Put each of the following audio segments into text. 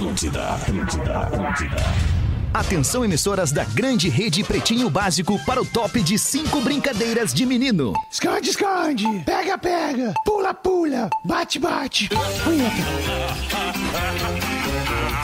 Atlântida, Atlântida, Atlântida. Atenção, emissoras da grande rede Pretinho Básico para o top de cinco brincadeiras de menino. Esconde, esconde. Pega, pega. Pula, pula. Bate, bate. Punheta.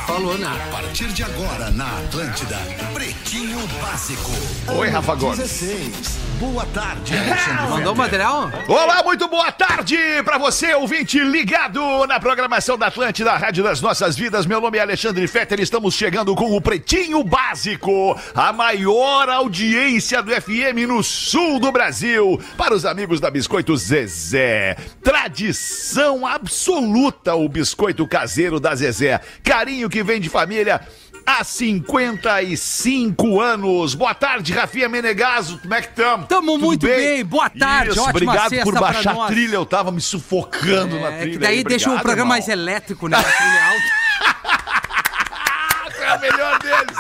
Falou, né? A partir de agora na Atlântida, Pretinho Básico. Oi, Rafa Gomes. 16. Boa tarde, Alexandre. Mandou o material? Olá, muito boa tarde para você, ouvinte ligado na programação da Atlântida, a Rádio das Nossas Vidas. Meu nome é Alexandre Fetter, estamos chegando com o Pretinho Básico, a maior audiência do FM no sul do Brasil. Para os amigos da Biscoito Zezé, tradição absoluta o biscoito caseiro da Zezé. Carinho que vem de família há 55 anos. Boa tarde, Rafinha Menegaso. Como é que estamos? Tamo muito bem. Boa tarde, Isso, ótima obrigado por baixar a trilha. Eu tava me sufocando na É, trilha. que daí aí. deixa o programa irmão. mais elétrico, né? A trilha alta. É a melhor deles.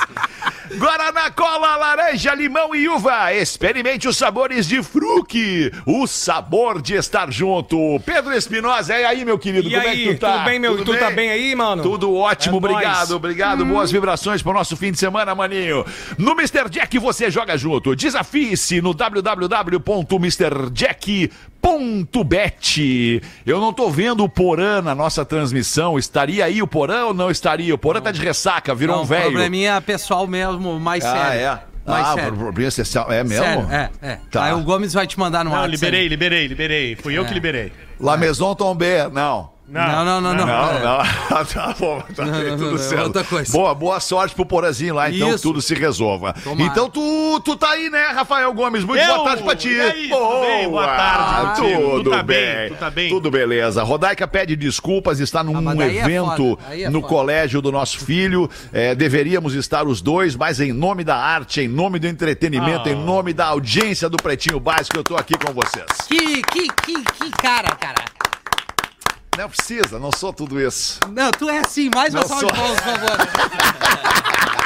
Guaraná, cola, laranja, limão e uva. Experimente os sabores de fruque. O sabor de estar junto. Pedro Espinosa, e aí, meu querido? E como aí, é que tu tá? tudo bem, meu? Tu tá bem aí, mano? Tudo ótimo, É obrigado, nóis. obrigado. Boas vibrações pro nosso fim de semana, maninho. No Mr. Jack você joga junto. Desafie-se no www.mrjack.bet. Eu não tô vendo o Porã na nossa transmissão. Estaria aí o Porã ou não estaria? O Porã tá de ressaca, virou Não, um velho. probleminha pessoal mesmo, mais Ah, sério. é? Mais ah, sério. problema social. É mesmo? Sério, é, é. Tá. Aí o Gomes vai te mandar no Não, WhatsApp. liberei, liberei, liberei. Fui eu É. que liberei. La Maison Tombé, não. Não, não, não, não. Não, É. não. tá bom, tá Não, bem, não, tudo não, certo. outra coisa. Boa, boa sorte pro Porazinho lá, então Isso. tudo se resolva. Tomara. Então tu, tu tá aí, né, Rafael Gomes? Muito Eu? boa tarde pra ti. E aí, tudo bem? Boa tarde. Tudo Tu tá bem. bem? Tu tá bem? Tudo beleza. Rodaica pede desculpas, está num Ah, é evento aí é no foda. colégio do nosso filho. É, deveríamos estar os dois, mas em nome da arte, em nome do entretenimento, Ah. em nome da audiência do Pretinho Básico, eu tô aqui com vocês. Que, que, que, que cara, cara. Não precisa, não sou tudo isso. Não, tu é assim. Mais uma salva de sou. palmas, por favor.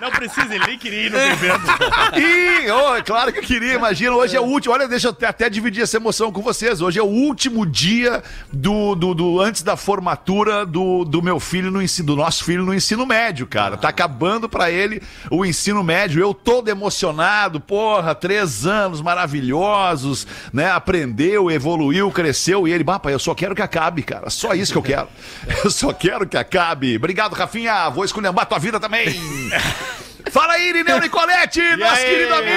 Não precisa, ele nem queria ir no evento. Ih, oh, é claro que eu queria, imagina. Hoje é o último. Olha, deixa eu até, dividir essa emoção com vocês. Hoje é o último dia do, do, do- antes da formatura do, do meu filho no ensino, do nosso filho no ensino médio, cara. Tá acabando pra ele o ensino médio. Eu todo emocionado, porra, três anos maravilhosos, né? Aprendeu, evoluiu, cresceu. E ele, bah, pai, eu só quero que acabe, cara. Só isso que eu quero. Eu só quero que acabe. Obrigado, Rafinha. Vou esculhambar tua vida também. Fala aí, Irineu Nicolete, nosso aí? querido amigo!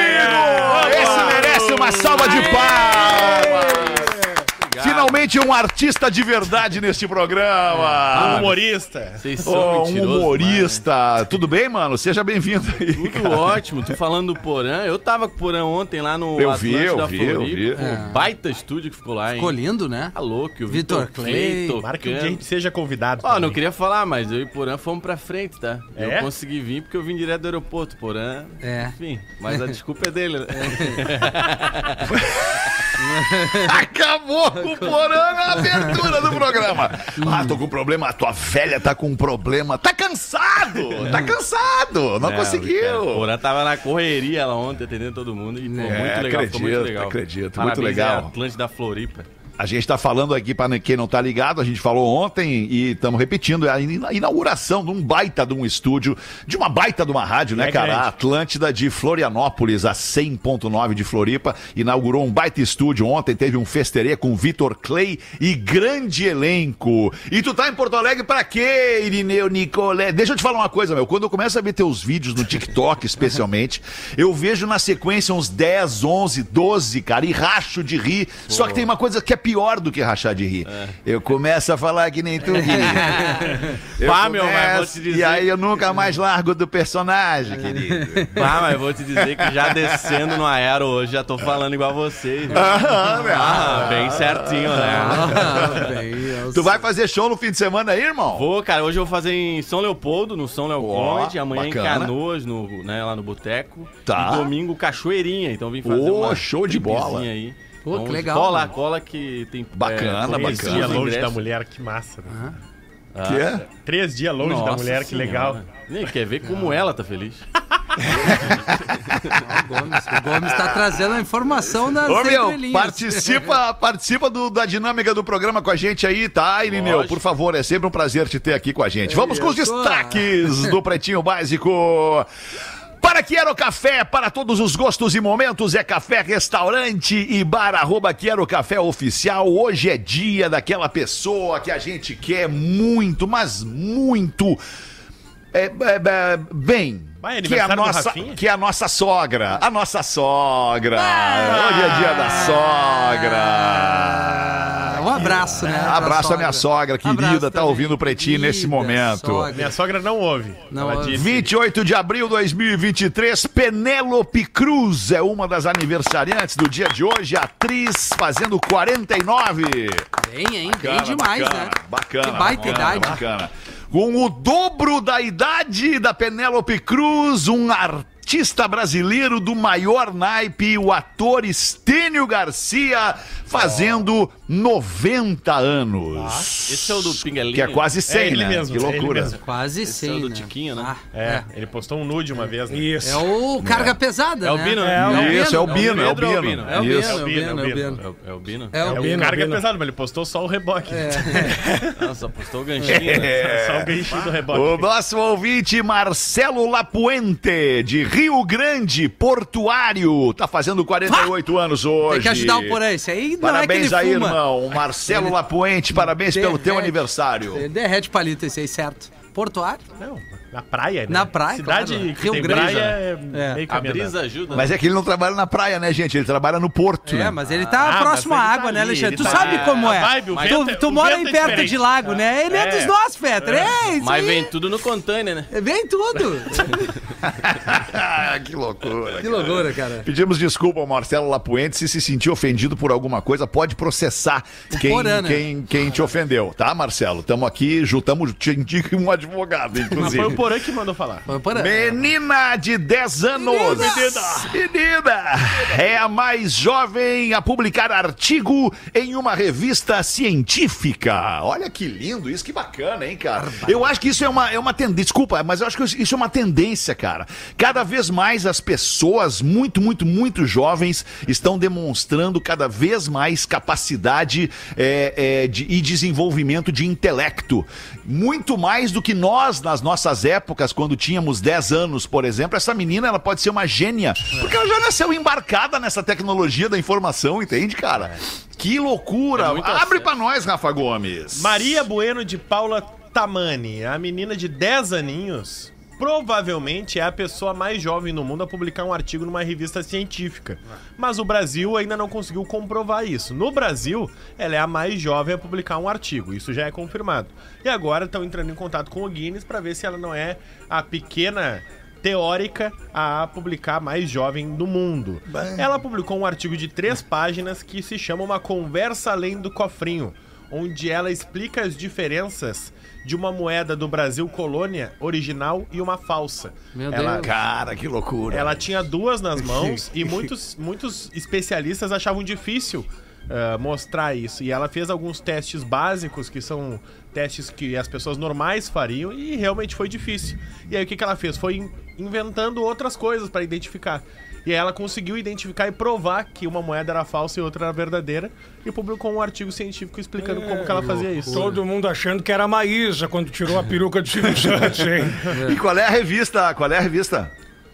Esse merece uma salva de palmas! Finalmente um artista de verdade neste Um programa! humorista. Vocês são Oh, um mentirosos humorista. Tudo bem, mano? Seja bem-vindo aí. né? Tudo ótimo. Tu falando do Porã. Eu tava com o Porã ontem lá no Eu vi, eu da vi, eu vi. Pô, Baita estúdio que ficou lá, hein? Ficou lindo, né? Tá louco. O Vitor Vitor Clay. Tomara que um dia a gente seja convidado. Ó, não também. queria falar, mas eu e o Porã fomos pra frente, tá? É? Eu consegui vir porque eu vim direto do aeroporto, Porã. É. Enfim, mas a desculpa é dele, né? Acabou com o porão na abertura do programa. Ah, tô com problema. A tua velha tá com um problema. Tá cansado! Tá cansado! Não, Cara, conseguiu! O Porã tava na correria lá ontem, atendendo todo mundo. E, pô, É, muito legal, ficou muito acredito, legal. acredito, muito legal. aí, Atlântida Floripa. A gente está falando aqui, para quem não tá ligado, a gente falou ontem e estamos repetindo, é a ina- inauguração de um baita de um estúdio, de uma baita de uma rádio, né, É cara? grande. A Atlântida de Florianópolis, a 100.9 de Floripa, inaugurou um baita estúdio ontem, teve um festerê com Vitor Clay e grande elenco. E tu tá em Porto Alegre pra quê, Irineu Nicolé? Deixa eu te falar uma coisa, meu, quando eu começo a ver teus vídeos no TikTok, especialmente, eu vejo na sequência uns 10, 11, 12, cara, e racho de rir. Só que tem uma coisa que é pior do que rachar de rir. Eu começo a falar que nem tu ri. Eu Pá, meu, mas vou te dizer- E aí eu nunca mais largo do personagem, querido. Ah, mas eu vou te dizer que já descendo no aero hoje, já tô falando igual vocês. né? Ah, meu. Ah, bem certinho, né? Ah, bem, Tu vai fazer show no fim de semana aí, irmão? Vou, cara, hoje eu vou fazer em São Leopoldo, no São Ó, Comedy, amanhã bacana. em Canoas, no, né, lá no Boteco. Tá. E domingo, Cachoeirinha, então vim fazer Ô, uma show de bola. aí. Pô, que Então, legal, Cola, mano. cola que tem... Bacana, é, Três bacana. dias longe ingresso. da mulher, que massa. Né? Que é? Três dias longe da Nossa mulher, que Senhora. legal. Nem quer ver como ela tá feliz. O Gomes, o Gomes tá trazendo a informação das Ô, meu, participa, participa do- da dinâmica do programa com a gente aí, tá, Irineu? Por favor, é sempre um prazer te ter aqui com a gente. Vamos com os destaques do Pretinho Básico. Para Quero Café, para todos os gostos e momentos, é café, restaurante e bar, arroba Quero Café Oficial. Hoje é dia daquela pessoa que a gente quer muito, mas muito é, é, é, bem. Vai, que é a nossa, que é a nossa sogra, a nossa sogra. Hoje é dia da sogra. Um abraço, né? pra Abraço a minha sogra querida, Abraço tá ouvindo o Pretinho nesse momento. sogra. Minha sogra não ouve. Não Ela ouve. disse. 28 de abril de 2023, Penélope Cruz é uma das aniversariantes do dia de hoje, atriz fazendo 49. Bem, hein? Bem demais, bacana, né? Bacana. Que baita bacana, idade. Bacana. Com o dobro da idade da Penélope Cruz, um artista brasileiro do maior naipe, o ator Estênio Garcia, fazendo 90 anos. Esse é o do Pingalinho. Que é quase 100, É ele né? mesmo, que é ele loucura. mesmo. Quase Esse é o do né? Tiquinho, né? Ah, É, ele postou um nude uma vez, né? Isso. É o carga pesada, É o né? Bino, É, né? Isso, é o Bino, é o Bino. É o Isso. Bino, é o Bino, é o Bino. É o, é Bino? É É o o Bino, carga Bino. pesado, mas ele postou só o reboque. Nossa, postou o ganchinho. né? Só o ganchinho do reboque. O nosso ouvinte Marcelo Lapuente, de Rio Grande, Portuário, tá fazendo 48 anos hoje. Tem que ajudar o Porã. Esse aí não Parabéns é aí, que ele fuma. irmão. Marcelo Lapuente, parabéns pelo teu Derrete. aniversário. Derrete palito esse aí, certo. Portuário? Não, na praia, né? Na praia, Cidade claro. que Rio tem Grande. praia é, É. meio A brisa ajuda. Mas é que ele não trabalha na praia, né, gente? Ele trabalha no porto, É, né? mas ele tá Ah, próximo à mas ele água, tá né, ali, Alexandre? ele Tu tá- sabe como a é. vibe, o tu vento é- tu o mora vento aí é perto diferente. de lago, né? Ele é, É. dos nossos, Petra. É, isso Mas aí. vem tudo no container, né? Vem tudo. que loucura. que loucura, cara. Pedimos desculpa ao Marcelo Lapuente. Se se sentir ofendido por alguma coisa, pode processar quem, Porã, né? quem, quem te ofendeu, tá, Marcelo? Estamos aqui, juntamos, te indico um advogado, Mas inclusive. foi o Porã que mandou falar. Foi Porã. Menina de 10 anos. Menina. Menina. É a mais jovem a publicar artigo em uma revista científica. Olha que lindo isso, que bacana, hein, cara? Eu acho que isso é uma, é uma tendência. Desculpa, mas eu acho que isso é uma tendência, cara. Cada vez mais as pessoas muito, muito, muito jovens estão demonstrando cada vez mais capacidade é, é, de, e desenvolvimento de intelecto. Muito mais do que nós, nas nossas épocas, quando tínhamos 10 anos, por exemplo. Essa menina, ela pode ser uma gênia, porque ela já nasceu embarcada nessa tecnologia da informação, entende, cara? Que loucura! É Abre pra nós, Rafa Gomes. Maria Bueno de Paula Tamani, a menina de 10 aninhos, provavelmente é a pessoa mais jovem no mundo a publicar um artigo numa revista científica. Mas o Brasil ainda não conseguiu comprovar isso. No Brasil, ela é a mais jovem a publicar um artigo, isso já é confirmado. E agora estão entrando em contato com o Guinness para ver se ela não é a pequena teórica a publicar mais jovem do mundo. Ela publicou um artigo de três páginas que se chama Uma Conversa Além do Cofrinho, onde ela explica as diferenças de uma moeda do Brasil colônia original e uma falsa. Meu ela, Deus. Cara, que loucura. ela tinha duas nas mãos e muitos, muitos especialistas achavam difícil ah, mostrar isso. E ela fez alguns testes básicos, que são testes que as pessoas normais fariam, e realmente foi difícil. E aí o que, que ela fez? Foi in- inventando outras coisas para identificar. E aí ela conseguiu identificar e provar que uma moeda era falsa e outra era verdadeira, e publicou um artigo científico explicando como que ela fazia isso. Todo mundo achando que era a Maísa quando tirou a peruca do Silvio Santos, hein? E qual é a revista? Qual é a revista?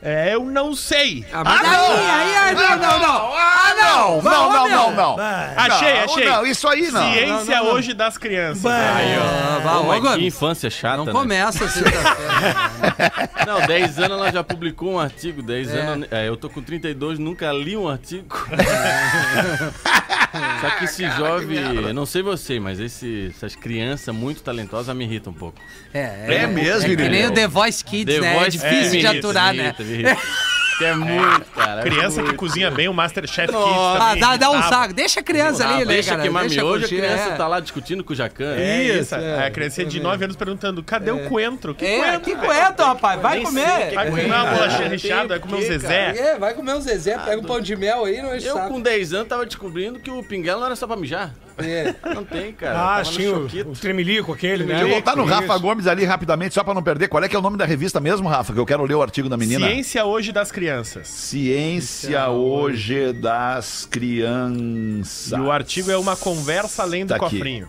É, eu não sei. Ah, mas aí, aí, aí, não, não, não. Ah, não! Não, não, não, não. Achei, Não, achei. Não, isso aí não. Ciência hoje das crianças. Aí, ó. Ah, que infância chata, Não né? começa sexta-feira. Não, 10 anos ela já publicou um artigo. 10 É. anos. É, eu tô com 32, nunca li um artigo. Só que esse jovem, eu não sei você, mas esse- essas crianças muito talentosas me irritam um pouco. É, É mesmo, É que nem o The Voice Kids, The né? É Voice difícil me de irrita, aturar, me né? irrita, Que é muito, cara. é Criança que muito. cozinha bem, o Masterchef Kids Nossa. Ah, também. dá, dá um irritava. saco. Deixa a criança Ah, ali, né, deixa cara? queimar Deixa miojo, a criança é. tá lá discutindo com o Jacan. É Isso, isso, é. a criancinha de 9 anos perguntando: cadê o coentro? Que É, coentro? que coentro, rapaz. Vai comer. que Vai comer uma bolachinha recheada, vai comer um Zezé. É, vai comer um Zezé, pega um pão de mel aí, não enche Eu com 10 anos tava descobrindo que o pinguelo não era só pra mijar. Não tem, cara. Ah, sim, o, o tremelico aquele, né? Deixa eu voltar no Isso. Rafa Gomes ali rapidamente, só pra não perder. Qual é que é o nome da revista mesmo, Rafa? Que eu quero ler o artigo da menina. Ciência hoje das crianças. Ciência hoje das crianças. E o artigo é uma conversa além do Tá aqui. cofrinho.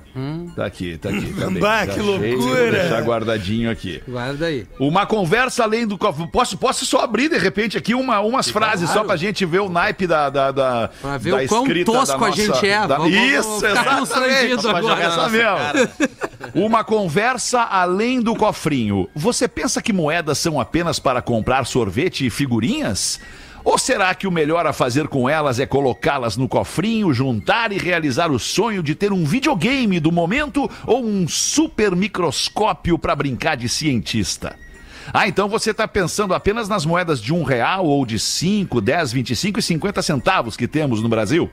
Tá aqui, tá aqui. Tá bem. Bah, que loucura. Vou deixar guardadinho aqui. Guarda aí. Uma conversa além do copo. Posso, posso só abrir de repente aqui uma, umas frases só pra gente ver o naipe da. da, da Pra ver da o quão escrita tosco da a gente é. da- Vamos- vamos Isso, ficar exatamente. constrangido agora. jogar essa mesmo. Uma conversa além do cofrinho. Você pensa que moedas são apenas para comprar sorvete e figurinhas? Ou será que o melhor a fazer com elas é colocá-las no cofrinho, juntar e realizar o sonho de ter um videogame do momento ou um super microscópio para brincar de cientista? Ah, então você está pensando apenas nas moedas de um real ou de 5, 10, 25 e 50 centavos que temos no Brasil?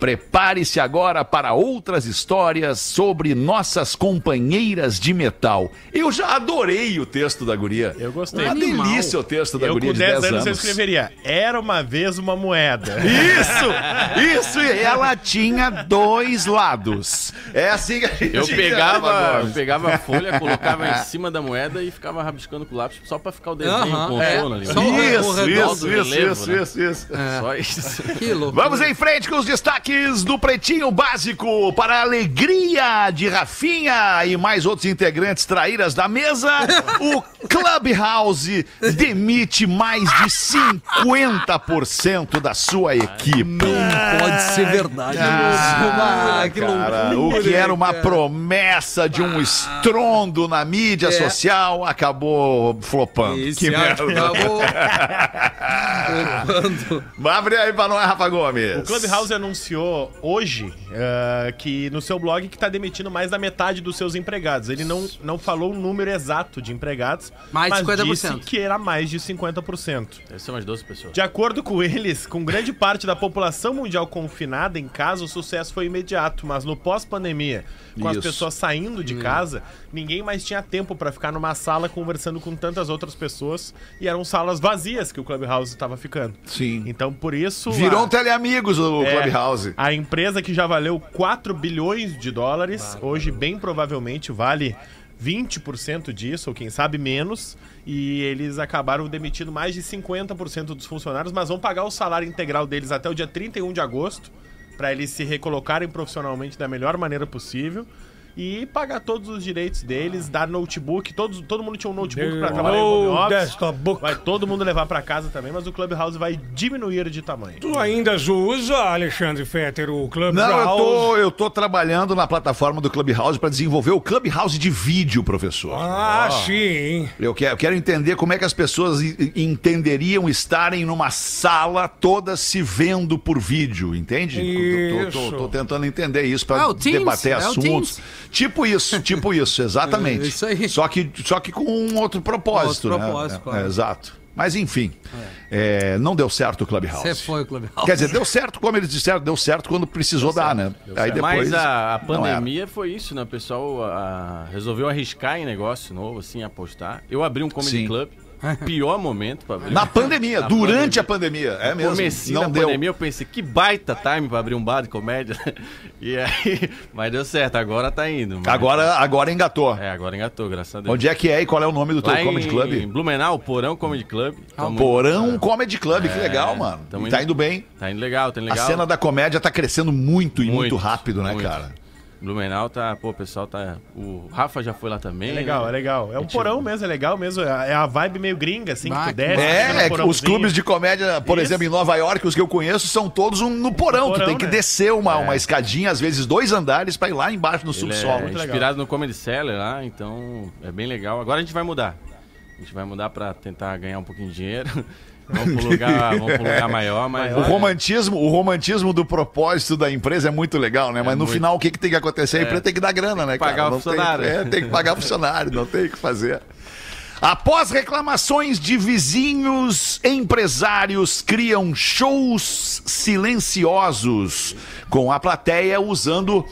Prepare-se agora para outras histórias sobre nossas companheiras de metal. Eu já adorei o texto da guria. Eu gostei. Uma Animal. delícia o texto da Eu guria com de 10 10 anos, anos. eu escreveria Era uma vez uma moeda. Isso! Isso! E ela tinha dois lados. É assim que a gente Eu pegava, eu pegava a folha, colocava em cima da moeda e ficava rabiscando com o lápis só pra ficar o desenho Aham, com é. contorno ali. Só o- Isso, o isso, do isso, relevo, isso, né? isso, isso. Só isso. Que louco. Vamos em frente com os destaques do Pretinho Básico para a alegria de Rafinha e mais outros integrantes traíras da mesa. O Clubhouse demite mais de 50% da sua equipe. Não pode ser verdade. Ah, que Cara, loucura. o que era uma promessa de um estrondo na mídia É. social acabou flopando. Esse que merda. acabou. Abre aí pra nós, Rafa Gomes. O Clubhouse anunciou hoje eh, que no seu blog que tá demitindo mais da metade dos seus empregados. Ele não, não falou o número exato de empregados, Mais de mas 50%. disse que era mais de 50%. Deve ser umas 12 pessoas. De acordo com eles, com grande parte da população mundial confinada em casa, o sucesso foi imediato, mas no pós-pandemia, com as Isso. pessoas saindo Hum. de casa, ninguém mais tinha tempo pra ficar numa sala conversando com tantas outras pessoas e eram salas vazias que o Clubhouse estava ficando. Sim. Então, por isso. Virou a- um teleamigos o é, Clubhouse. A empresa que já valeu 4 bilhões de dólares, hoje bem provavelmente vale 20% disso, ou quem sabe menos, e eles acabaram demitindo mais de 50% dos funcionários, mas vão pagar o salário integral deles até o dia 31 de agosto, para eles se recolocarem profissionalmente da melhor maneira possível. E pagar todos os direitos deles, dar notebook. Todos, todo mundo tinha um notebook para trabalhar em home Oh, office. desktop book. Vai todo mundo levar para casa também, mas o Clubhouse vai diminuir de tamanho. Tu ainda usa, Alexandre Fetter, o Clubhouse? Não, eu tô, eu tô trabalhando na plataforma do Clubhouse para desenvolver o Clubhouse de vídeo, professor. Ah, sim. Eu quero, eu quero entender como é que as pessoas i- entenderiam estarem numa sala todas se vendo por vídeo, entende? Eu Tô, tô- Isso. tô tentando entender isso para Ah, Teams, debater é o assuntos. Teams. Tipo isso, tipo isso, exatamente. É, isso aí. Só que, só que com um outro propósito, Outro né? propósito, É, claro. é, exato. Mas enfim, é, não deu certo o Clubhouse. Você foi o Clubhouse. Quer dizer, deu certo, como eles disseram, deu certo quando precisou dar, né? Aí depois. Mas a, a pandemia foi isso, né? O pessoal ah, resolveu arriscar em negócio novo, assim, apostar. Eu abri um comedy Sim. club. Pior momento pra abrir. Na pandemia, Na durante a pandemia. É mesmo. Comecinho não da deu. pandemia, eu pensei, que baita time pra abrir um bar de comédia. e aí, mas deu certo, agora tá indo. mas- Agora, agora engatou. É, agora engatou, graças a Deus. Onde é que é e qual é o nome do teu Lá comedy em club? Blumenau, Porão Comedy Club. Tamo- Porão Comedy Club, que É, legal, mano. tamo E tá indo- indo bem. Tá indo legal, tá indo A legal. cena da comédia tá crescendo muito e muito, Muito, rápido, né, muito. cara? Blumenau tá, pô, o pessoal tá. O Rafa já foi lá também. É legal, né? é legal. É um porão mesmo, é legal mesmo. É a vibe meio gringa, assim, que tu que desce. É, no é que os clubes de comédia, por Isso. exemplo, em Nova York, os que eu conheço, são todos um- no porão. No tu porão, tem que né? descer uma, uma escadinha, às vezes dois andares, pra ir lá embaixo no Ele subsolo. é muito legal. inspirado no Comedy Cellar lá, então é bem legal. Agora a gente vai mudar. A gente vai mudar pra tentar ganhar um pouquinho de dinheiro. Vamos pro lugar, vamos pro lugar maior, mas. O romantismo, o romantismo do propósito da empresa é muito legal, né? Mas no muito. final, o que, que tem que acontecer? A empresa tem que dar grana, né, cara? Pagar o Não tem- funcionário. é, tem que pagar o funcionário, não tem o que fazer. Após reclamações de vizinhos, empresários criam shows silenciosos com a plateia usando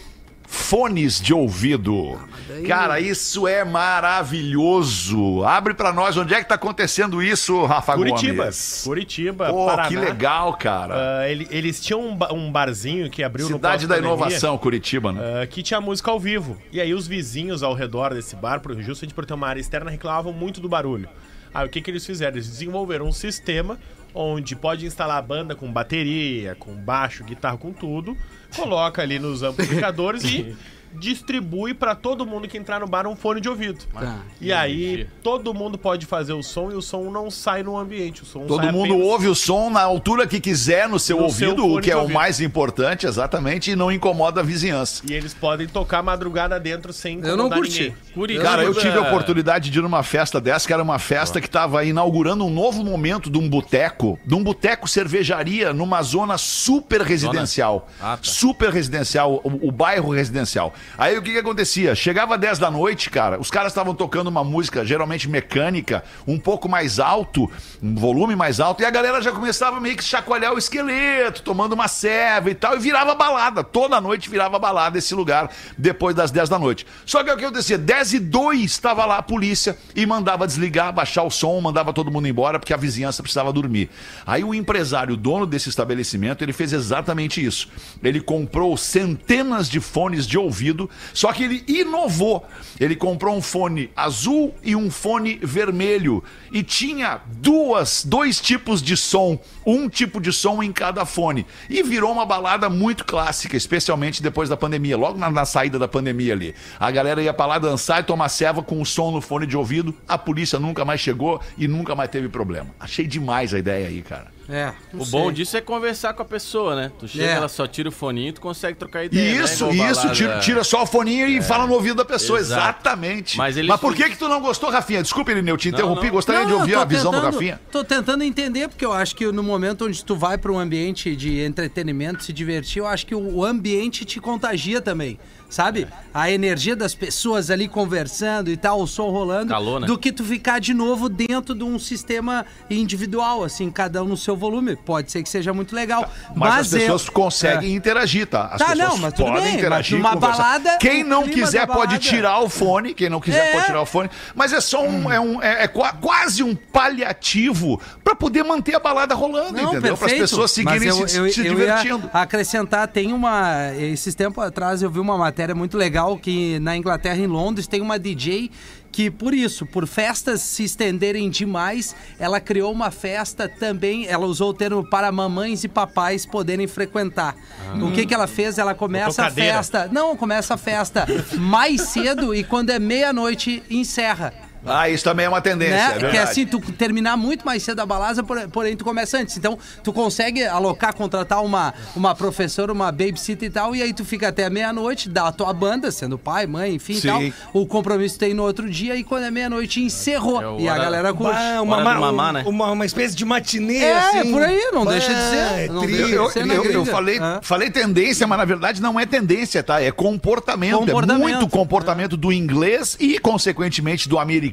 fones de ouvido. Cara, isso é maravilhoso. Abre pra nós onde é que tá acontecendo isso, Rafa Curitiba. Gomes. Curitiba, Pô, Paraná. que legal, cara. Ah, ele- eles tinham um, ba- um barzinho que abriu Cidade no da inovação, Curitiba, né? ah, que tinha música ao vivo. E aí os vizinhos ao redor desse bar, justamente por ter uma área externa, reclamavam muito do barulho. Aí o que, que eles fizeram? Eles desenvolveram um sistema onde pode instalar a banda com bateria, com baixo, guitarra, com tudo, coloca ali nos amplificadores e distribui pra todo mundo que entrar no bar um fone de ouvido. Tá. E aí todo mundo pode fazer o som e o som não sai no ambiente. O som Todo sai mundo apenas- ouve o som na altura que quiser no seu No seu ouvido, o fone que é o ouvido. mais importante, exatamente, e não incomoda a vizinhança. E eles podem tocar madrugada dentro sem Eu não curti. ninguém. Cara, eu tive a oportunidade de ir numa festa dessa, que era uma festa que estava inaugurando um novo momento de um boteco, de um boteco cervejaria numa zona super residencial. Ah, tá. Super residencial, o, o bairro residencial. Aí o que que acontecia? Chegava 10 da noite, cara, os caras estavam tocando uma música geralmente mecânica, um pouco mais alto, um volume mais alto, e a galera já começava meio que chacoalhar o esqueleto, tomando uma serva e tal, e virava balada. Toda noite virava balada esse lugar depois das 10 da noite. Só que o que acontecia? 10 e 2 estava lá a polícia e mandava desligar, baixar o som, mandava todo mundo embora porque a vizinhança precisava dormir. Aí o empresário, o dono desse estabelecimento, ele fez exatamente isso. Ele comprou centenas de fones de ouvido, só que ele inovou. Ele comprou um fone azul e um fone vermelho e tinha duas, dois tipos de som, um tipo de som em cada fone. E virou uma balada muito clássica, especialmente depois da pandemia, logo na, na saída da pandemia ali. A galera ia pra lá dançar e tomar ceva com o som no fone de ouvido. A polícia nunca mais chegou e nunca mais teve problema. Achei demais a ideia aí, cara. É, não O bom sei. disso é conversar com a pessoa, né? Tu chega, É. ela só tira o foninho, tu consegue trocar ideia. Isso, né? Isso, tira, tira só o foninho e fala no ouvido da pessoa, Exato. exatamente. Mas eles Mas por que que tu não gostou, Rafinha? Desculpa, Irineu, te interrompi, não. gostaria de Não, ouvir eu tô a visão do tentando- Rafinha. Tô tentando entender, porque eu acho que no momento onde tu vai para um ambiente de entretenimento, se divertir, eu acho que o ambiente te contagia também. Sabe? A energia das pessoas ali conversando e tal, o som rolando. Calor, né? Do que tu ficar de novo dentro de um sistema individual, assim, cada um no seu volume. Pode ser que seja muito legal. Mas, as eu- pessoas conseguem É. interagir, tá? As Tá, pessoas não, mas podem bem, mas interagir, numa conversar. balada, Quem não quiser pode tirar o fone, quem não quiser É. pode tirar o fone, mas é só um, é, um, é, é qua- quase um paliativo pra poder manter a balada rolando, Não, entendeu? Para as perfeito. pessoas seguirem Mas eu, se, eu, se eu divertindo. Ia acrescentar, tem uma. Esses tempos atrás eu vi uma matéria muito legal que na Inglaterra, em Londres, tem uma DJ que, por isso, por festas se estenderem demais, ela criou uma festa também. Ela usou o termo para mamães e papais poderem frequentar. O que, que ela fez? Ela começa a festa. Não, começa a festa mais cedo e quando é meia-noite, encerra. Ah, isso também é uma tendência, é Né? verdade. Que é assim, tu terminar muito mais cedo a balada, por- porém tu começa antes. Então, tu consegue alocar, contratar uma, uma professora, uma babysitter e tal, e aí tu fica até meia-noite, dá a tua banda, sendo pai, mãe, enfim e Sim. tal. O compromisso tem no outro dia, e quando é meia-noite, encerrou. É o e a hora- galera curte. Bah, Hora do mamar, né? uma, uma espécie de matinê, É, assim. por aí, não Bah, deixa de ser. é Não tri- deixa de Eu, ser eu- eu gringa. falei, É. falei tendência, mas na verdade não é tendência, tá? É comportamento. Comportamento. É muito comportamento do inglês e, consequentemente, do americano.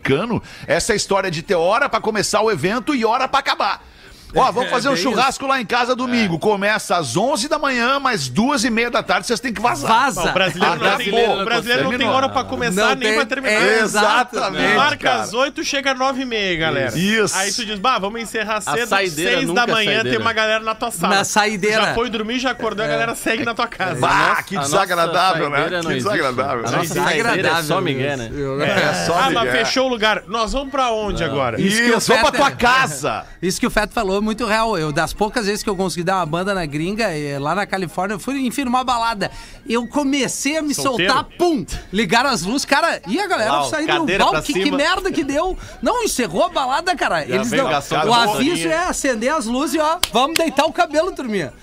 Essa história de ter hora pra começar o evento e hora pra acabar. Ó, vamos fazer um bem churrasco lá em casa domingo. Começa às 11 da manhã, mas duas e meia da tarde vocês têm que vazar. Vaza. Não, o brasileiro, Ah, não, tem, acabou. o brasileiro não tem hora pra começar Não nem tem- pra terminar. é, Exatamente, Tu marca cara. às 8, chega às 9 e meia, galera. Isso. Aí tu diz, bah, vamos encerrar cedo, saideira 6 nunca da é manhã saideira. tem uma galera na tua sala. Na saideira. Já foi dormir, já acordou, a galera segue na tua casa. Bah, que desagradável, né? não Que desagradável. Saideira é só Miguel, né? É só ah, mas Miguel. fechou o lugar. Nós vamos pra onde agora? Isso, vamos pra tua casa. Isso que o Feto falou é muito real. Eu, das poucas vezes que eu consegui dar uma banda na gringa, eh, lá na Califórnia, eu fui, enfim, numa balada. Eu comecei a me Solteiro? soltar, pum! Ligaram as luzes, cara, e a galera Uau, saindo no pra que, que merda que deu. Não, encerrou a balada, cara. Eles veio não. O aviso é acender as luzes e ó, vamos deitar o cabelo, turminha.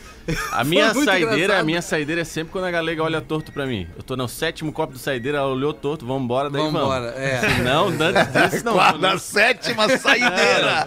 A minha saideira, engraçado. a minha saideira é sempre quando a galega olha torto pra mim. Eu tô no sétimo copo de saideira, ela olhou torto, vambora, daí Vambora, vamos. é. Se não, antes disso não. Na sétima É, não saideira.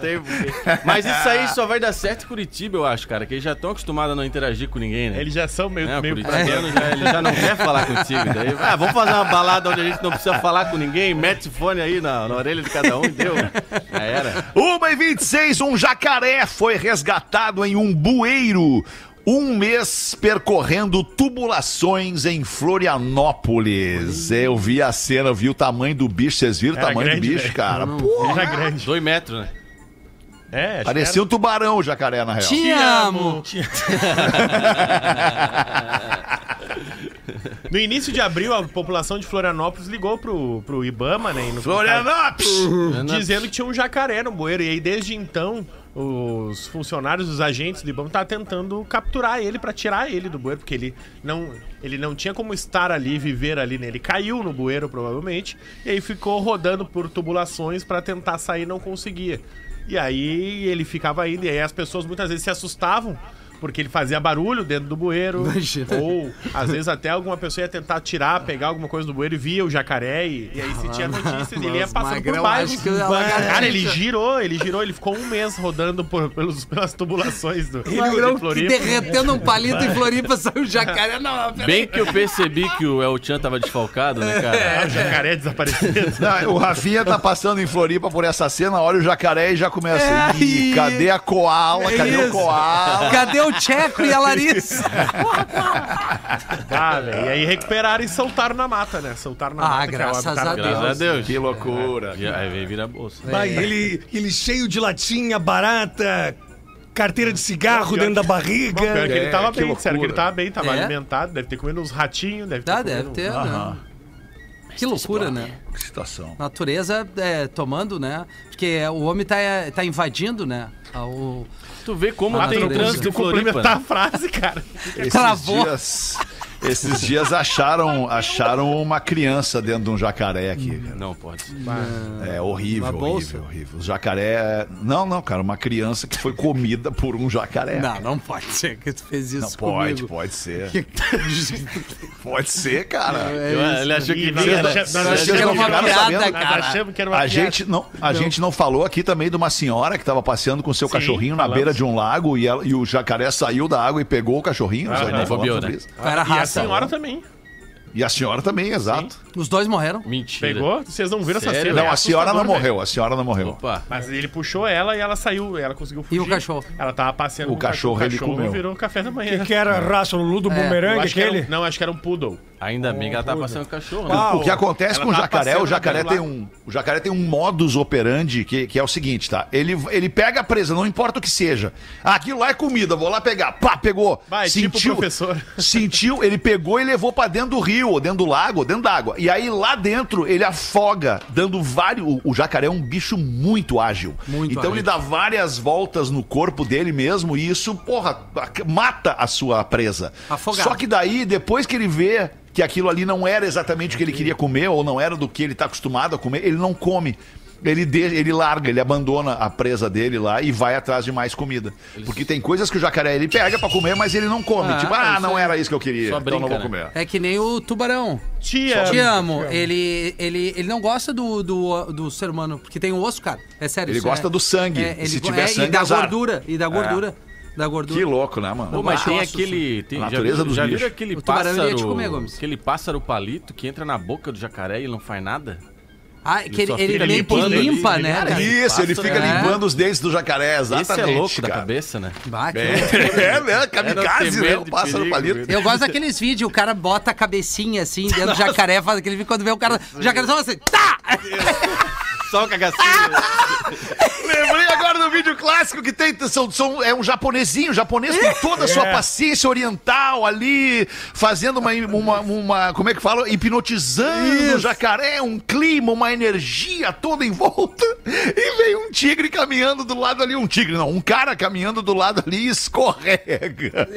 Mas isso aí só vai dar certo em Curitiba, eu acho, cara. Que eles já estão acostumados a não interagir com ninguém, né? Eles já são meio... É, o meio Curitibano já, ele já não quer falar contigo. Daí, ah, vamos fazer uma balada onde a gente não precisa falar com ninguém, mete o fone aí na, na orelha de cada um e deu. Já era. Uma e 26, um jacaré foi resgatado em um bueiro. Um mês percorrendo tubulações em Florianópolis. Eu vi a cena, eu vi o tamanho do bicho. Vocês viram o Era tamanho grande, do bicho, né? cara? Era grande. Dois metros, né? É, Parecia um tubarão o jacaré, na real. Te amo. No início de abril, a população de Florianópolis ligou pro, pro Ibama, né? e no- Florianópolis! Dizendo que tinha um jacaré no bueiro. E aí, desde então, os funcionários, os agentes do Ibama estavam tentando capturar ele pra tirar ele do bueiro, porque ele não, ele não tinha como estar ali, viver ali, né? Caiu no bueiro, provavelmente, e aí ficou rodando por tubulações pra tentar sair não conseguia. E aí ele ficava indo, e aí as pessoas muitas vezes se assustavam. Porque ele fazia barulho dentro do bueiro. Imagina. Ou, às vezes, até alguma pessoa ia tentar tirar, pegar alguma coisa do bueiro e via o jacaré. E, e aí, se tinha notícias, ele ia passando por Magrão, ela Cara, ele girou, ele girou, ele ficou um mês rodando por, pelos, pelas tubulações do Magrão de que Floripa. derretendo um palito em Floripa, saiu o jacaré. Não. Bem que eu percebi que o El Chan tava desfalcado, né, Ah, cara? o jacaré desaparecido. Não, o Rafinha tá passando em Floripa por essa cena, olha o jacaré e já começa. É, Ih, e- cadê a koala? É cadê o isso. koala? Cadê o Tcheco e a Larissa? Ah, velho. E aí recuperaram e soltaram na mata, né? Soltaram na Ah, mata. é o graças habitat a natural. Graças a Deus. Que loucura. E Aí veio virar bolsa. Vai, ele, ele cheio de latinha barata, carteira de cigarro dentro da Bom, barriga. pior que ele É, tava que bem, disseram que ele tava bem, tava É? alimentado, deve ter comido uns ratinhos, deve ter Tá, comido deve um- ter, né? Que loucura, né? Que situação. Natureza é, tomando, né? Porque o homem tá, tá invadindo, né? O... Tu vê como Ah, tem trânsito que complementar Floripa. a frase, cara. Esses Travou. dias, esses dias acharam, acharam uma criança dentro de um jacaré aqui. cara. Não pode. ser. É horrível, horrível, horrível. O jacaré. Não, não, cara, uma criança que foi comida por um jacaré. Não, não pode ser que tu fez isso Não, pode, comigo. pode ser. Pode ser, cara. Eu- Ele achou que nós nós achamos não era uma sabendo? piada, cara. Nós achamos que era uma A piada. gente, não, a gente não falou aqui também de uma senhora que estava passeando com seu Sim, cachorrinho na falamos. beira de um lago e, ela- e o jacaré saiu da água e pegou o cachorrinho. Ah, Vocês não é. falamos Fobiou, sobre né? isso? Era E a senhora também. E a senhora também, exato. Os dois morreram. Mentira. Pegou? Vocês não viram essa Sério? cena? Não, É a senhora não assustador, velho. morreu, a senhora não morreu. Opa. Mas ele puxou ela e ela saiu, ela conseguiu fugir. E o cachorro? Ela tava passeando O com cachorro ele comeu. virou café da manhã. Que era a raça Lulu do Eu bumerangue, acho que era um- aquele? não, acho que era um poodle. Ainda bem que ela tá passando o cachorro, né? Ah, O que acontece Ela com o tava jacaré, o jacaré tem um, o jacaré tem um modus operandi que, que é o seguinte, tá? Ele, ele pega a presa, não importa o que seja. Ah, aquilo lá é comida, vou lá pegar. Pá, pegou. Vai, tipo professor. Sentiu, ele pegou e levou pra dentro do rio, ou dentro do lago, ou dentro d'água. E aí lá dentro ele afoga, dando vários. O, o jacaré é um bicho muito ágil. Muito então ágil. ele dá várias voltas no corpo dele mesmo e isso, porra, mata a sua presa. Afogado. Só que daí, depois que ele vê que aquilo ali não era exatamente o que ele queria comer, ou não era do que ele tá acostumado a comer, ele não come. Ele, de, ele larga, ele abandona a presa dele lá e vai atrás de mais comida. Porque tem coisas que o jacaré ele pega pra comer, mas ele não come. Ah, tipo, ah, isso não era isso que eu queria, Só então não vou brinca, né? comer. É que nem o tubarão. Tia. Te amo. Ele, ele, ele não gosta do, do, do ser humano, porque tem osso, cara. É sério. Ele isso gosta é- do sangue. É, E ele se tiver é, sangue, e da azar. gordura. E da gordura. Da gordura. Que louco, né, mano? Pô, mas tem aquele. Tem, A já natureza viu, dos já bichos. viram aquele O pássaro. te comer, Gomes. aquele pássaro palito que entra na boca do jacaré e não faz nada? Ah, que ele, ele fica meio que limpando ali, limpa, ele- né? Cara, cara? Isso, ele fica é. limpando os dentes do jacaré, exatamente. Esse é louco da cara. cabeça, né? Bah, que É, né? Kamikaze, né? temer O de pássaro perigo, palito. Eu gosto daqueles vídeos, o cara bota a cabecinha assim dentro do jacaré, faz aquele vídeo quando vê o cara. O jacaré só assim, tá! Só o cagacinho. Lembrei agora vídeo clássico que tem. São, são, é um japonesinho, japonês com toda a sua paciência oriental ali, fazendo uma. uma, uma como é que fala? Hipnotizando o jacaré, um clima, uma energia toda em volta. E vem um tigre caminhando do lado ali. Um tigre, não, um cara caminhando do lado ali e escorrega.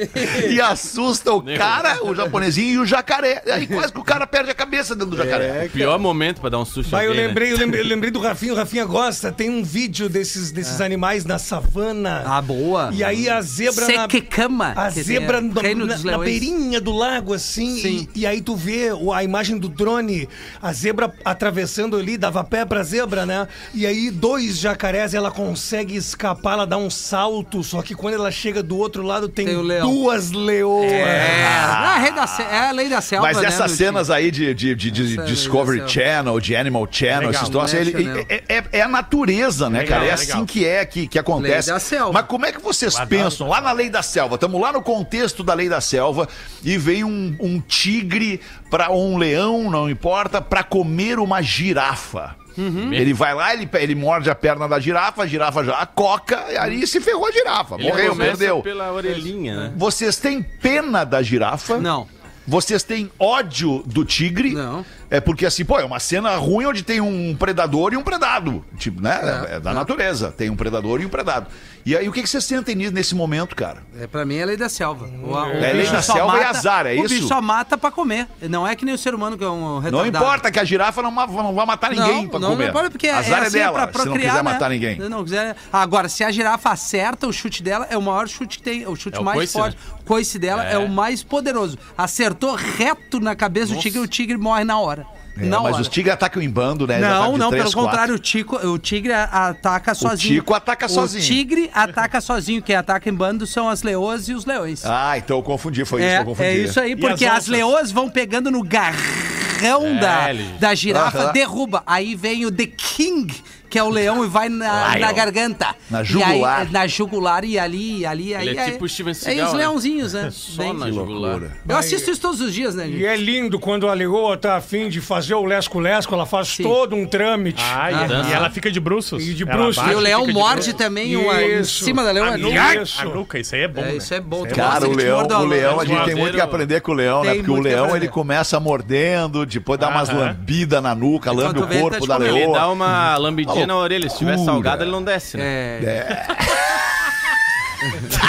E assusta o cara, o japonesinho e o jacaré. Aí quase que o cara perde a cabeça dentro do jacaré. Pior momento pra dar um susto Vai, eu né? lembrei, eu lembrei, eu lembrei do Rafinha, o Rafinha gosta, tem um vídeo desses, desses animais na savana. Ah, boa. E aí a zebra na, Sequecama. A que zebra tem, na, na- beirinha do lago, assim. Sim. E, e aí tu vê a imagem do drone, a zebra atravessando ali, dava pé pra zebra, né? E aí dois jacarés, ela consegue escapar, ela dá um salto, só que quando ela chega do outro lado tem, Tem leão. duas leoas. É, ah, a, rei da se- é a lei da selva, Mas né, essas meu cenas aí de, de, de- de é Discovery. Channel, de Animal Channel, Legal, esses troços, National. é, é- é a natureza, né, Legal, cara? É assim que é aqui. Que, que acontece. Lei da selva. Mas como é que vocês pensam lá na lei da selva? Estamos lá no contexto da lei da selva e vem um, um tigre para um leão, não importa, para comer uma girafa. Uhum. Ele vai lá, ele, ele morde a perna da girafa, a girafa já coca, e aí se ferrou a girafa. Ele morreu, perdeu. pela orelhinha, né? Vocês têm pena da girafa? Não. Vocês têm ódio do tigre? Não. É porque assim, pô, é uma cena ruim onde tem um predador e um predado. Tipo, né? É, É, da é. natureza. Tem um predador e um predado. E aí, o que, que vocês sentem nisso- nesse momento, cara? É, pra mim é lei da selva. O, o É lei da selva e azar, é o isso? bicho só mata pra comer. Não é que nem o ser humano que é um Não retardado. importa que a girafa não, não vai matar ninguém não, pra não, comer. Não importa, porque é, Azar é, assim, dela, pra se não procriar, quiser né? matar ninguém. Não quiser... Agora, se a girafa acerta, o chute dela é o maior chute que tem. O chute É o mais coice, forte. né? O coice dela é. É. o mais poderoso. Acertou reto na cabeça do tigre, o tigre morre na hora. É, na mas hora. os tigres atacam em bando, né? Eles Não, não, três, pelo quatro. contrário, o, tico, o tigre ataca sozinho. tico ataca sozinho. O tigre ataca sozinho. Quem ataca em bando são as leoas e os leões. Ah, então eu confundi, foi isso É, que eu confundi. é isso aí, porque as as, leoas vão pegando no garrão É, da, da girafa, derruba. Aí vem o The King, que é o leão, e vai na, na garganta. Na E jugular. aí, na jugular e ali, ali, aí. Ele é tipo Steven É Seagal, os né? leãozinhos, né? Só Bem- na jugular. loucura. Eu assisto isso todos os dias, né, E gente? é lindo quando a leoa tá afim de fazer o lesco-lesco, ela faz Sim. todo um trâmite. Ah, e, e ela fica de bruços. E de bruços. E o leão morde também uma, em cima da leoa. A Não- nuca, Isso. a nuca, isso aí é bom. É, né? isso é bom. Tu Cara, o leão, o leão, a gente tem muito que aprender com o leão, né? Porque o leão, ele começa mordendo, depois dá umas lambidas na nuca, lambe o tá corpo da comendo. Ele dá leoa. uma lambidinha na orelha. Se tiver salgado, ele não desce, né? É,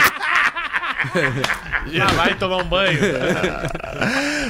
Já vai tomar um banho.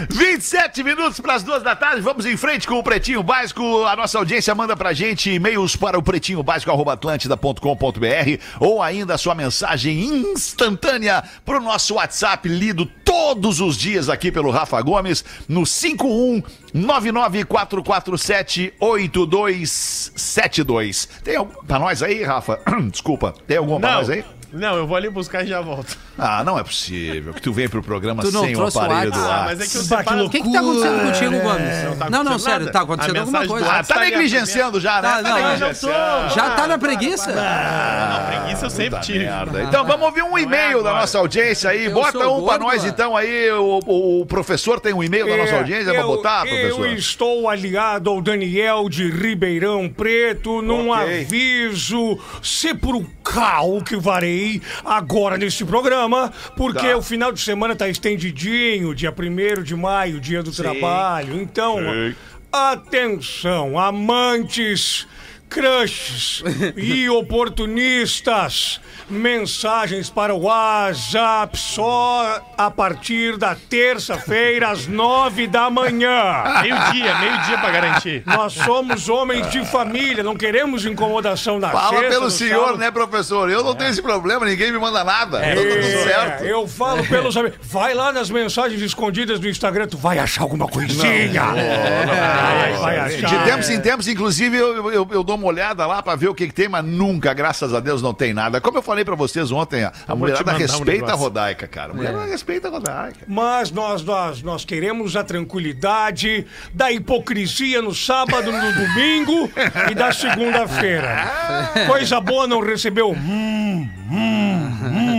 27 minutos para as duas da tarde, vamos em frente com o Pretinho Básico. A nossa audiência manda pra gente e-mails para o pretinho básico.atlântida.com.br ou ainda a sua mensagem instantânea para o nosso WhatsApp, lido todos os dias aqui pelo Rafa Gomes, no 51 99447 8272. Tem algum pra nós aí, Rafa? Desculpa, tem alguma Não, nós aí? Não, eu vou ali buscar e já volto. Ah, não é possível que tu vem pro programa Tu não sem o aparelho do ar. Ah, mas é que eu Bah, que separo... O que que tá acontecendo contigo, Gomes? Não tá Não, não, sério, nada. tá acontecendo alguma coisa. Ah, tá a negligenciando já, né? Tá, Tá não, negligenciando. Já tá na preguiça? Não, preguiça eu sempre tive. merda. Então vamos ouvir um e-mail da nossa audiência aí. Eu Bota um pra nós então aí. O, professor tem um e-mail da nossa É, audiência pra botar, professor? Eu estou aliado ao Daniel de Ribeirão Preto num aviso sepulcral que varei agora neste programa, porque Tá. o final de semana tá estendidinho, dia 1 de maio, dia do trabalho. Então, Sim. atenção, amantes, crushes e oportunistas. Mensagens para o WhatsApp só a partir da terça-feira, às nove da manhã. Meio-dia, meio-dia pra garantir. Nós somos homens de família, não queremos incomodação na Fala sexta, pelo senhor, sábado. né, professor? Eu não tenho esse problema, ninguém me manda nada. Tá tudo É, certo. eu falo pelos amigos. Vai lá nas mensagens escondidas do Instagram, tu vai achar alguma coisinha. Vai, vai achar. De tempos em tempos, inclusive, eu, eu, eu dou uma olhada lá pra ver o que, que tem, mas nunca, graças a Deus, não tem nada. Como eu falei pra vocês ontem, a, vou mulherada mandar um respeita a. Rodaica, cara. A mulher não respeita a Rodaica. Mas nós, nós, nós queremos a tranquilidade da hipocrisia no sábado, no domingo e da segunda-feira. Coisa boa não recebeu. Hum, hum, hum,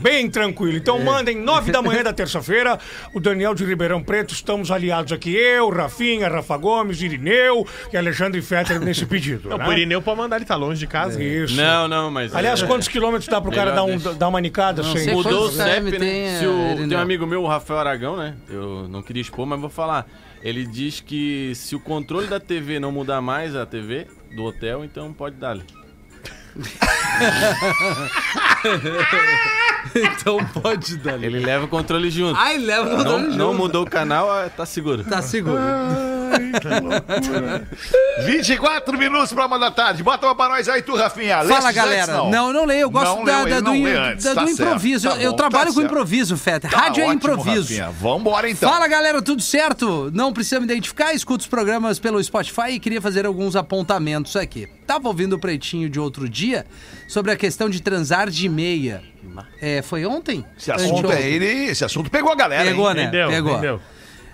bem tranquilo. Então mandem nove da manhã da terça-feira. O Daniel de Ribeirão Preto, estamos aliados aqui. Eu, Rafinha, Rafa Gomes, Irineu e Alexandre Fetter nesse pedido. Não, né? pro Irineu pode mandar, ele tá longe de casa. Isso. Não, não, mas. Aliás, é, quantos quilômetros dá pro cara dar, um, dar uma nicada sem sei Mudou o CEP, né? tem, Se o, tem um amigo meu, o Rafael Aragão, né? Eu não queria expor, mas vou falar. Ele diz que se o controle da TV não mudar mais a TV do hotel, então pode dar-lhe. Então pode dar. Ele leva o controle junto. Ai, leva o não, controle não junto. mudou o canal, ah, tá seguro. Tá seguro. 24 minutos pra uma da tarde. Bota uma pra nós aí, tu, Rafinha. Leste Fala, antes, galera. Não, não leio. Eu gosto Não da, leu, da- do, não in- lê antes, da- tá do certo, improviso. tá eu eu bom, trabalho tá com certo. improviso, Feta. Tá Rádio é ótimo, improviso. Rafinha. Vambora então. Fala galera, tudo certo? Não precisa me identificar, escuto os programas pelo Spotify e queria fazer alguns apontamentos aqui. Tava ouvindo o Pretinho de outro dia sobre a questão de transar de meia. É, foi ontem? Esse assunto, é ele, esse assunto pegou a galera, Pegou, hein? né? Entendeu? Pegou. Entendeu?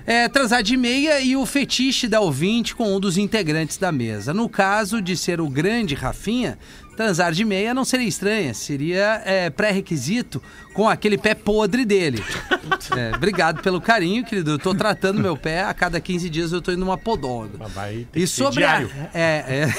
É, transar de meia e o fetiche da ouvinte com um dos integrantes da mesa. No caso de ser o grande Rafinha, Transar de meia não seria estranha, seria é, pré-requisito com aquele pé podre dele. É, obrigado pelo carinho, querido. Eu tô tratando meu pé, a cada 15 dias eu tô indo numa podóloga. vai ter E sobre a, é, é.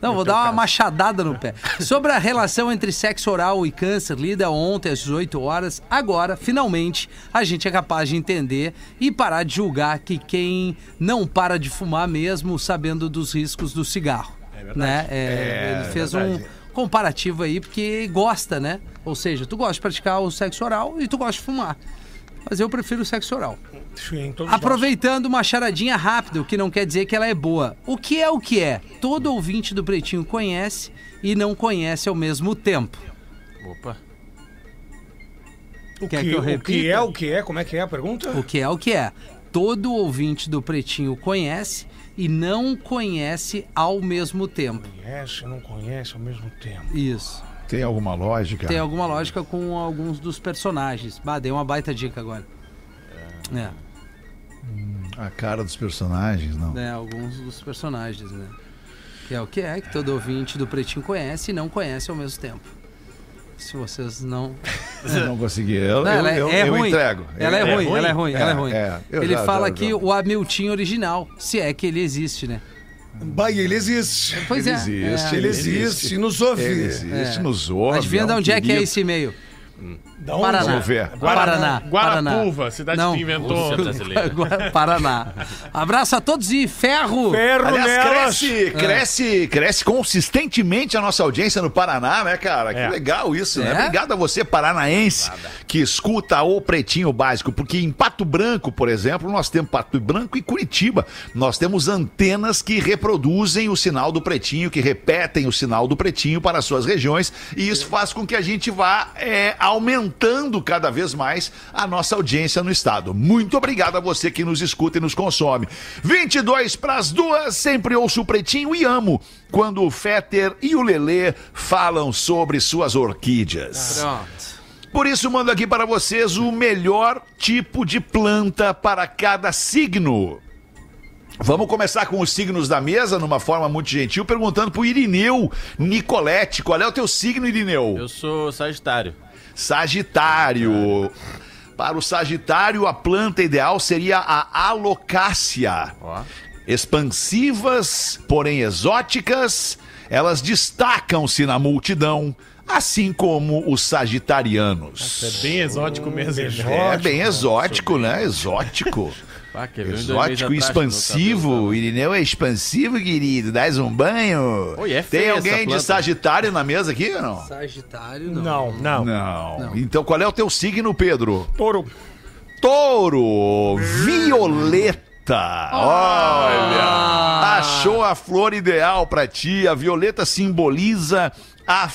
Não, vou dar uma machadada no pé. Sobre a relação entre sexo oral e câncer, lida ontem às 18 horas. Agora, finalmente, a gente é capaz de entender e parar de julgar que quem não para de fumar mesmo sabendo dos riscos do cigarro. É verdade. Né? É, ele fez um comparativo aí porque gosta, né? Ou seja, tu gosta de praticar o sexo oral e tu gosta de fumar. Mas eu prefiro o sexo oral. Sim, nós. Aproveitando uma charadinha rápida, o que não quer dizer que ela é boa. O que é o que é? Todo ouvinte do Pretinho conhece e não conhece ao mesmo tempo. Opa. O Quer que, que eu o que é o que é? Como é que é a pergunta? O que é o que é? Todo ouvinte do Pretinho conhece e não conhece ao mesmo tempo. Conhece, não conhece ao mesmo tempo. Isso. Tem alguma lógica? Tem alguma lógica com alguns dos personagens. Bah, dei uma baita dica agora. É, A cara dos personagens, não. né, alguns dos personagens, né? Que é o que é, que todo ouvinte do Pretinho conhece e não conhece ao mesmo tempo. Se vocês não Eu não consegui. Eu, Não, eu, ela é, eu, é eu ruim. entrego. Ela é, Eu- ruim, ela é ruim, ela é ruim. É, eu ele já- fala já- aqui já- o Hamilton original, se é que ele existe, né? Bah, ele existe. Pois Ele é. existe, é. Ele existe, nos ouve. Ele existe, É. nos ouve. Adivinha de um onde é que é esse e-mail? Da onde? Paraná. Vamos ver. Paraná. Guarapuva, cidade Não. que inventou. Gua- Paraná. Abraço a todos e ferro! Ferro Aliás, nelas. cresce, cresce, cresce consistentemente a nossa audiência no Paraná, né, cara? Que É. legal isso, né? É? Obrigado a você, paranaense, que escuta o Pretinho Básico, porque em Pato Branco, por exemplo, nós temos Pato Branco e Curitiba. Nós temos antenas que reproduzem o sinal do Pretinho, que repetem o sinal do Pretinho para as suas regiões, e isso faz com que a gente vá é, aumentando cada vez mais a nossa audiência no estado. Muito obrigado a você que nos escuta e nos consome. 22 para as duas, sempre ouço o Pretinho e amo quando o Fetter e o Lelê falam sobre suas orquídeas. Pronto. Por isso, mando aqui para vocês o melhor tipo de planta para cada signo. Vamos começar com os signos da mesa, numa forma muito gentil, perguntando pro Irineu Nicolete. Qual é o teu signo, Irineu? Eu sou Sagitário. Sagitário. Para o Sagitário, a planta ideal seria a alocácia. Expansivas, porém exóticas, elas destacam-se na multidão, assim como os sagitarianos. É bem exótico mesmo. É bem exótico, né? Exótico. Meses Exótico e expansivo. Irineu é expansivo, querido. Dás um banho. Oi, é Tem alguém de. Sagitário na mesa aqui ou não? Sagitário, não. Não, Não. Não. Não. Então qual é o teu signo, Pedro? touro. Touro, violeta. Olha, achou a flor ideal pra ti. A violeta simboliza a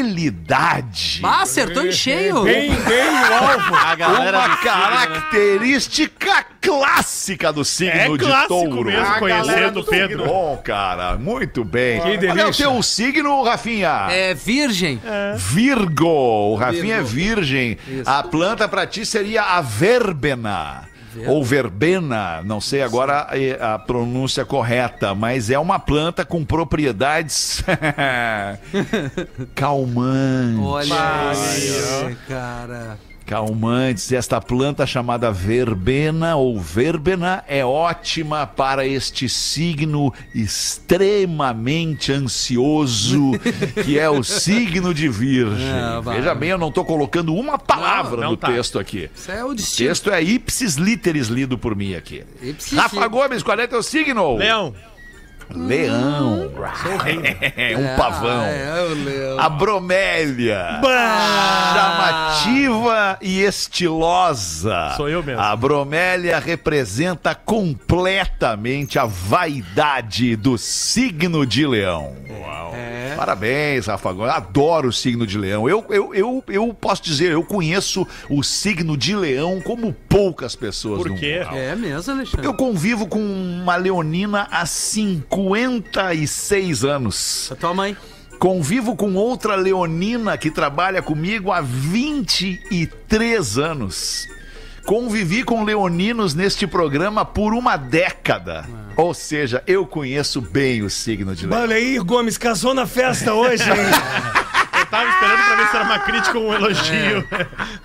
fidelidade. Ah, acertou em cheio! Bem, bem o alvo. A galera Uma né? característica clássica do signo É de touro. mesmo, A conhecendo galera do o Pedro. Bom, cara, muito bem. Que Qual é o teu signo, Rafinha? É virgem. Virgo. O Rafinha é Virgo. virgem. Isso. A planta pra ti seria a verbena. Ou verbena, não sei agora a, a pronúncia correta, mas é uma planta com propriedades calmantes. Olha aí, cara. Calmantes, esta planta chamada verbena ou verbena é ótima para este signo extremamente ansioso, que é o signo de Virgem. Ah, vai. Veja bem, eu não estou colocando uma palavra Não, não no tá. texto aqui. Isso é o O destino. texto é ipsis literis lido por mim aqui. Ipsis Rafa. Gomes, qual é teu signo? Leão. Leão. um pavão. Ah, é, o leão. A bromélia. Chamativa e estilosa. Sou eu mesmo. A bromélia representa completamente a vaidade do signo de leão. É. Parabéns, Rafa. Adoro o signo de leão. Eu, eu, eu, eu posso dizer, eu conheço o signo de leão como poucas pessoas Por no quê? mundo. É mesmo, Alexandre? Eu convivo com uma leonina há 56 anos. A tua mãe. Convivo com outra leonina que trabalha comigo há 23 anos. Convivi com leoninos neste programa por uma década. Ou seja, eu conheço bem o signo de leão. Olha aí, Gomes, casou na festa hoje, hein? Tava esperando pra ver se era uma crítica ou um elogio.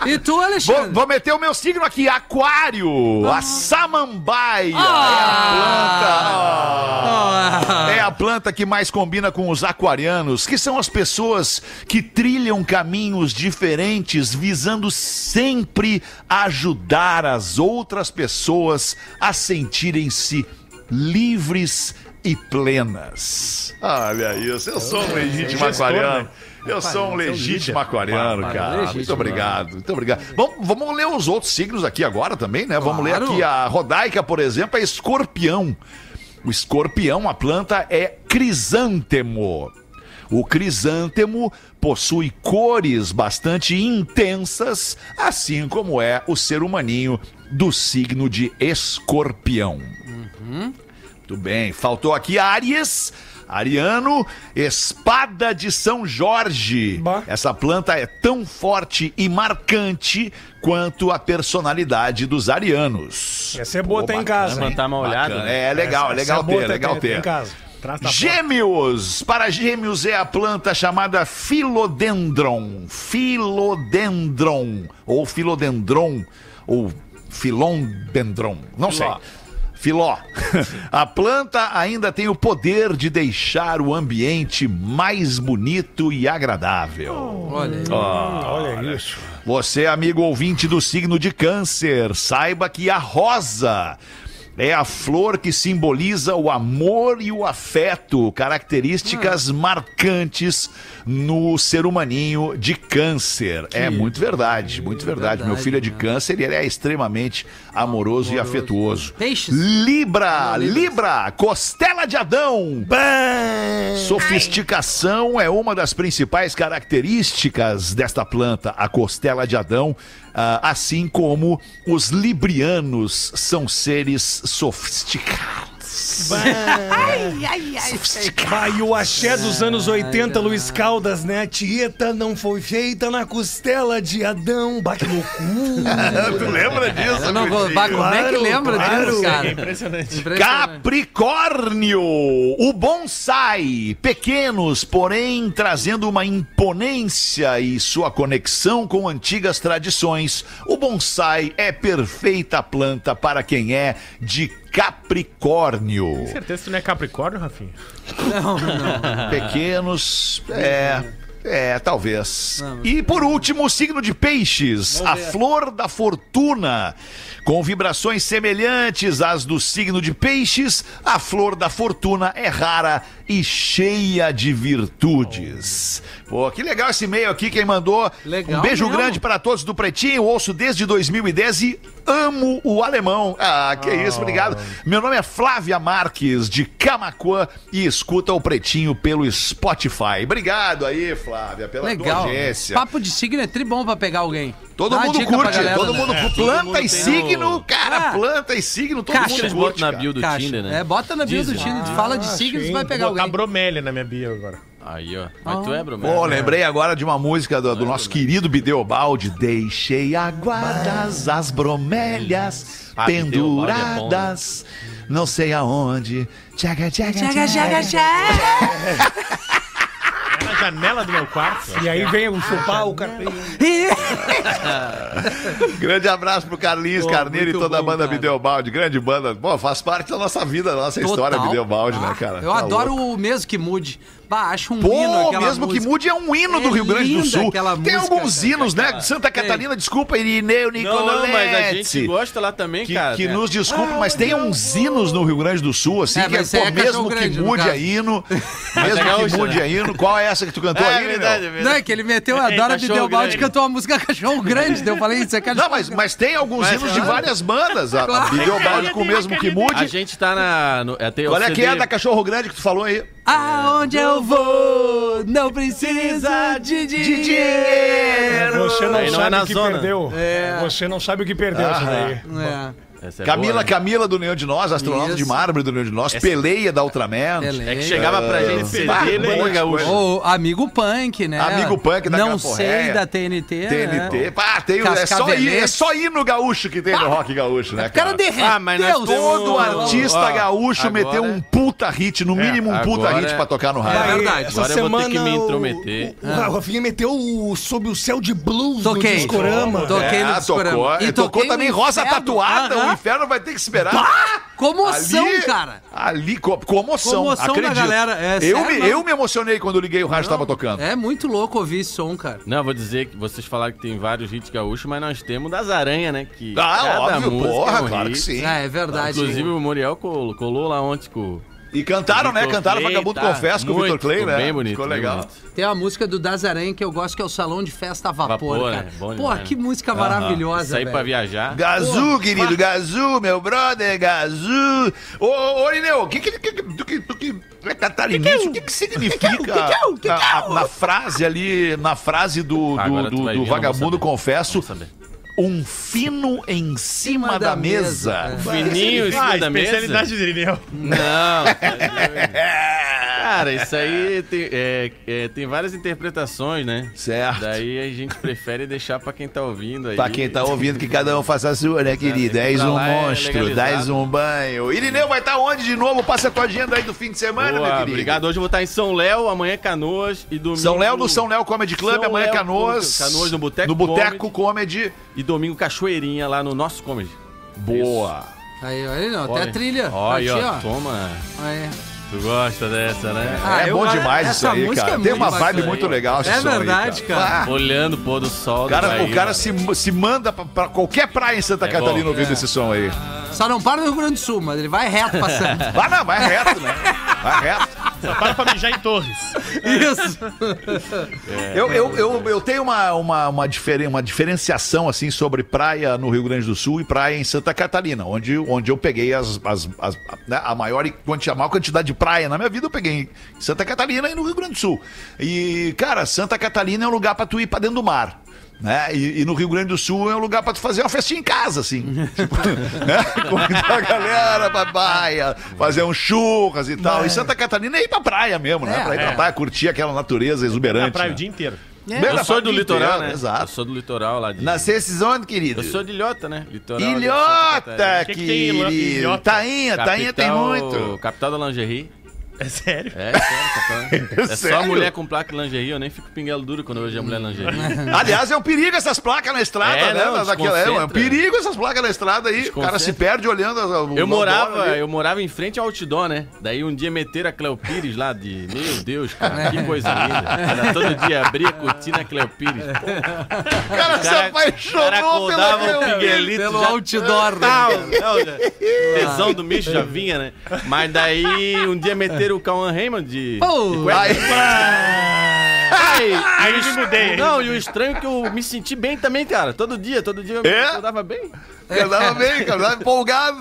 E tu, Vou, Alexandre? vou meter o meu signo aqui, aquário. A samambaia Ah. é a planta. É a planta que mais combina com os aquarianos, que são as pessoas que trilham caminhos diferentes, visando sempre ajudar as outras pessoas a sentirem-se livres e plenas. Olha isso, eu sou um legítimo gestor, aquariano. Né? Eu sou um legítimo líder. aquariano, cara. legítimo, Muito obrigado, muito obrigado. Vamos, vamos ler os outros signos aqui agora também, né? Vamos ler aqui a Rodaica, por exemplo, é escorpião. O escorpião, a planta é crisântemo. O crisântemo possui cores bastante intensas, assim como é o ser humaninho do signo de escorpião. Muito bem. Faltou aqui Áries. Ariano, espada de São Jorge. Bah. Essa planta é tão forte e marcante quanto a personalidade dos arianos. Essa é boa, Pô, tá em casa, hein? dar uma olhada. Né? É legal, é Essa legal é boa, ter, tá- legal tá em ter. casa. Traz da Gêmeos! Para gêmeos é a planta chamada Philodendron. Philodendron. Ou Philodendron. Ou Philodendron. Não sei. Filó. A planta ainda tem o poder de deixar o ambiente mais bonito e agradável. Olha aí. Olha isso. Você, amigo ouvinte do signo de Câncer, saiba que a rosa é a flor que simboliza o amor e o afeto, características marcantes no ser humaninho de Câncer. É muito verdade, muito verdade. Meu verdade, filho é de né? Câncer e ele é extremamente amoroso, e afetuoso. Peixes. Libra, Libra, costela de Adão. Sofisticação é uma das principais características desta planta, a costela de Adão, assim como os librianos são seres sofisticados. Bah, e o axé dos anos 80, Luiz Caldas, né? Tieta não foi feita na costela de Adão. Bah, que loucura. tu lembra disso? Não vou. Bah, como é que lembra claro. disso, cara? É impressionante. Impressionante. Capricórnio, o bonsai, pequenos, porém trazendo uma imponência e sua conexão com antigas tradições. O bonsai é perfeita planta para quem é de Capricórnio. Tem certeza que tu não é Capricórnio, Rafinha? Não, não. Pequenos, é. É, talvez. Não, E por último, o signo de peixes, a flor da fortuna. Com vibrações semelhantes às do signo de peixes, a flor da fortuna é rara e cheia de virtudes. Pô, que legal esse e-mail aqui, quem mandou. Legal um beijo mesmo. grande para todos do Pretinho, ouço desde 2010 e amo o alemão. Ah, que isso, obrigado. Meu nome é Flávia Marques, de Camacuã, e escuta o Pretinho pelo Spotify. Obrigado aí, Flávia, pela Legal. audiência. Papo de signo é tri bom pra pegar alguém. Todo Dá mundo pra curte, galera, todo né? mundo É, todo planta mundo e signo, no- cara, Ah. planta e signo, todo Caixa. mundo curte, botam na bio do Caixa. Tinder, né? É, bota na bio do Dizem. Tinder, fala de signos, sim. vai pegar Vou botar alguém. bromélia na minha bio agora. Aí, ó. Mas tu é, Bromé? Pô, lembrei agora de uma música do, do nosso querido Bideobaldi. Deixei aguadas as bromélias Ah, Bideobaldi é bom, penduradas, não sei aonde. Tchaga, tchaga, Tchaga, tchaga. tchaga, tchaga. É na janela do meu quarto. E aí vem o chupar o carpinho. Grande abraço pro Carlinhos Pô, Carneiro e toda a bom, banda cara. Bideobaldi. Grande banda. Pô, faz parte da nossa vida, da nossa história, Total. Bideobaldi, né, Ah, cara? Eu Tá adoro louco. o mesmo que mude. Bah, acho um Pô, hino aquela mesmo que música. mude é um hino do É Rio Grande do Sul. aquela Tem música, alguns cara. hinos, né? Santa Catarina, desculpa, Irineu Nicoletti. não, mas a gente gosta lá também, Que, cara. que né? nos desculpe, mas tem uns hinos no Rio Grande do Sul, assim, É, que é, pô, é mesmo que grande, mude a hino, é mesmo que gaúcha, mude né? a hino. Qual é essa que tu cantou É aí, verdade, é. Não, é que ele meteu a É, Dora Bideobaldi grande. cantou a música Cachorro Grande. Eu falei, isso é cachorro Não, mas, mas tem alguns hinos de várias bandas. A, a. Bideobaldi com o mesmo que A mude. gente tá na. Qual é que é da Cachorro Grande que tu falou aí? Aonde eu vou, não precisa de dinheiro. Você não Aí não sabe é na o que zona. perdeu. É. Você não sabe o que perdeu, isso daí. É. Essa é Camila, boa, né? Camila do Nenhum de Nós, astronauta Isso. de mármore do Nenhum de Nós, Peleia da Ultraman. É que chegava pra gente CD Ah, de gaúcho. amigo punk, né? Amigo punk da Não sei da TNT. TNT. Né? Pá, tem, o- é, só ir, é só ir no gaúcho que tem no rock gaúcho, né, O cara cara? derreteu. Ah, mas nós temos- Todo artista ó, gaúcho agora- meteu um puta hit, no mínimo um puta agora- hit pra tocar no É rádio. verdade. Essa Agora eu vou ter semana que me o- intrometer. O, o Rafinha meteu o Sob o Céu de Blues Toquei. no Discorama. Toquei no É, Discorama. tocou. E tocou também Rosa. Tatuada. Inferno vai ter que esperar. Comoção, Ali- cara. Ali, co- comoção. Comoção da acredito. galera, é eu, sério, me, não? eu me emocionei quando liguei e o rádio tava tocando. É muito louco ouvir esse som, cara. Não, vou dizer que vocês falaram que tem vários hits gaúchos, mas nós temos das aranhas, né? Que Ah, cada óbvio, música porra, é um claro hit. que sim. É, é verdade. Inclusive o Muriel colou, colou lá ontem com E cantaram, né? Cantaram Clay, Vagabundo tá? Confesso com o Vitor Clay, ficou né? bem bonito, Ficou legal. bonito. Tem uma música do Das Aranha que eu gosto, que é o Salão de Festa a Vapor, Vapor, cara. né? Bom Pô, que música maravilhosa, Isso aí velho. pra viajar. Gazu, querido, Gazu, meu brother, Gazu. Ô, ô, Irineu, o que que, que, que, tu que, tu que é catarinense, o que que significa na, frase ali, na frase do, do, do, do vagabundo confesso. Um fino em cima da, mesa. Fininho em cima Ah, da mesa. especialidade Irineu. Não. Cara, isso aí tem, é, é, tem várias interpretações, né? Certo. Daí a gente prefere deixar pra quem tá ouvindo aí. Pra quem tá ouvindo, que cada um faça a sua, né, querido? É, És pra um é monstro, dás um banho. Irineu vai estar onde de novo? Passa a tua agenda aí do fim de semana, meu Boa, querido. obrigado. Hoje eu vou estar em São Léo, amanhã Canoas e domingo... São Léo no São Léo Comedy Club, São amanhã Léo, Canoas. Canoas no Boteco No Boteco Comedy. E domingo Cachoeirinha lá no nosso comedy. Boa. Aí, olha, não, até Olha. a trilha. Olha, Aqui, ó, ó. toma. Aí. Tu gosta dessa, né? Ah, é eu- bom demais essa isso aí, música cara. é Tem muito uma vibe bacana. muito legal esse É som aí, verdade, cara. Ah, Olhando o pôr do sol o cara, do o Bahia, cara se, se manda pra, pra qualquer praia em Santa É Catarina bom. ouvindo esse som aí. Só não para no Rio Grande do Sul, mas ele vai reto passando. Vai não, vai reto, né? Vai reto. Para pra mijar em Torres. Isso. Eu, eu, eu, eu tenho uma, uma, uma, diferen, uma diferenciação assim sobre praia no Rio Grande do Sul e praia em Santa Catarina, onde, onde eu peguei as, as, as- né, a, maior, a maior quantidade de praia na minha vida, eu peguei em Santa Catarina e no Rio Grande do Sul. E, cara, Santa Catarina é um lugar pra tu ir pra dentro do mar. Né? E, e no Rio Grande do Sul é um lugar pra tu fazer uma festinha em casa, assim. tipo, né? Convidar a galera pra praia, fazer um churras e tal. E Santa Catarina é ir pra praia mesmo, né? É, pra ir pra é. praia, curtir aquela natureza exuberante. Na praia né? o dia inteiro. Bem Eu sou do litoral, inteira, né? Eu Exato. sou do litoral lá de... Nascesse onde, querido? Eu sou de Ilhota, né? Litoral Ilhota, Catarina. O que que querido. Ilhota? Tainha, Tainha tem Capital- muito. Capital da lingerie. É sério? É, sério. É Sério? só mulher com placa de lingerie, eu nem fico pinguelo duro quando eu vejo a mulher lingerie. Aliás, é um perigo essas placas na estrada, É, né? não, Daquela- é, um perigo essas placas na estrada aí. O cara se perde olhando. as- o Eu morava, ali. eu morava em frente ao outdoor, né? Daí um dia meteram a Cleo Pires lá de. Meu Deus, cara, que coisa linda. Era todo dia abria a cortina a Cleo Pires. O cara se cara apaixonou acordava pela o Cleo. Miguelito Pelo já- outdoor. né? Tal, não, já- Tesão do bicho já vinha, né? Mas daí um dia meteram o Cauã Raymond de. Pô, de. Aí, Aí eu me mudei. Não, e o estranho é que eu me senti bem também, cara. Todo dia, todo dia eu me É? eu dava bem. andava bem, cara, andava empolgado.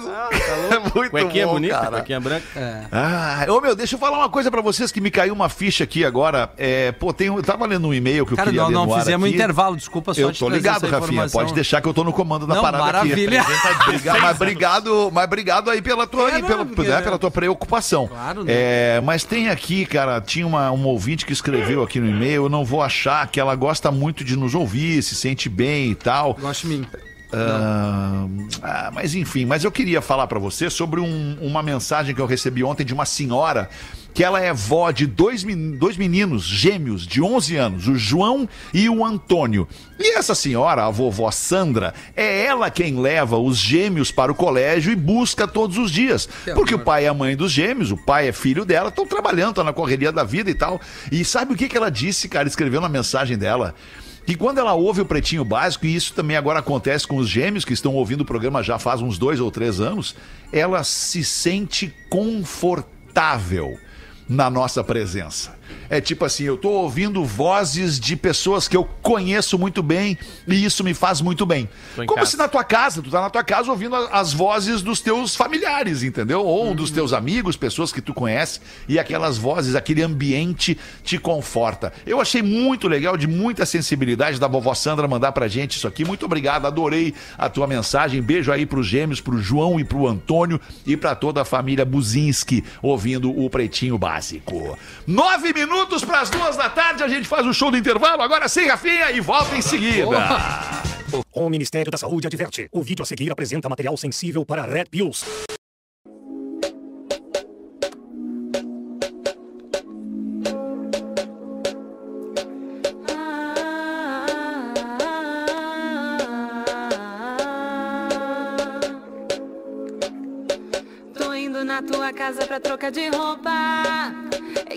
É muito Cuequinha bom, bonita, cara. cuequinha branca. Ah, ô meu, deixa eu falar uma coisa pra vocês que me caiu uma ficha aqui agora. É, pô, tem, um- eu tava lendo um e-mail que eu Cara, queria não, ler não ar fizemos aqui. intervalo, desculpa só Eu te tô trazer ligado, essa Rafinha. informação. Pode deixar que eu tô no comando da Não, parada maravilha. aqui. Obrigado, mas obrigado, mas obrigado aí pela tua, É, aí, pela, não, porque- né, pela tua preocupação. Claro, né? É, mas tem aqui, cara, tinha uma, um ouvinte que escreveu aqui no e-mail, eu não vou achar que ela gosta muito de nos ouvir, se sente bem e tal. Gosto mim. Ah, ah, mas enfim, mas eu queria falar pra você sobre um- uma mensagem que eu recebi ontem de uma senhora que ela é vó de dois, dois meninos gêmeos de 11 anos, o João e o Antônio. E essa senhora, a vovó Sandra, é ela quem leva os gêmeos para o colégio e busca todos os dias. Que Porque o pai e a mãe dos gêmeos, o pai é filho dela, estão trabalhando, estão na correria da vida e tal. E sabe o que, que ela disse, cara, escreveu na mensagem dela? que quando ela ouve o Pretinho Básico, e isso também agora acontece com os gêmeos que estão ouvindo o programa já faz uns dois ou três anos, ela se sente confortável. Na nossa presença. É tipo assim, eu tô ouvindo vozes de pessoas que eu conheço muito bem e isso me faz muito bem. Como casa. se na tua casa, tu tá na tua casa ouvindo as vozes dos teus familiares, entendeu? Ou dos teus amigos, pessoas que tu conhece, e aquelas vozes, aquele ambiente te conforta. Eu achei muito legal, de muita sensibilidade da vovó Sandra mandar pra gente isso aqui. Muito obrigado, adorei a tua mensagem. Beijo aí pros gêmeos, pro João e pro Antônio e pra toda a família Buzinski ouvindo o Pretinho Básico. Nove minutos pras duas da tarde, a gente faz o show do intervalo, agora sem Rafinha e volta em seguida. O Ministério da Saúde adverte. O vídeo a seguir apresenta material sensível para Red Pills. Tô indo na tua casa pra trocar de roupa.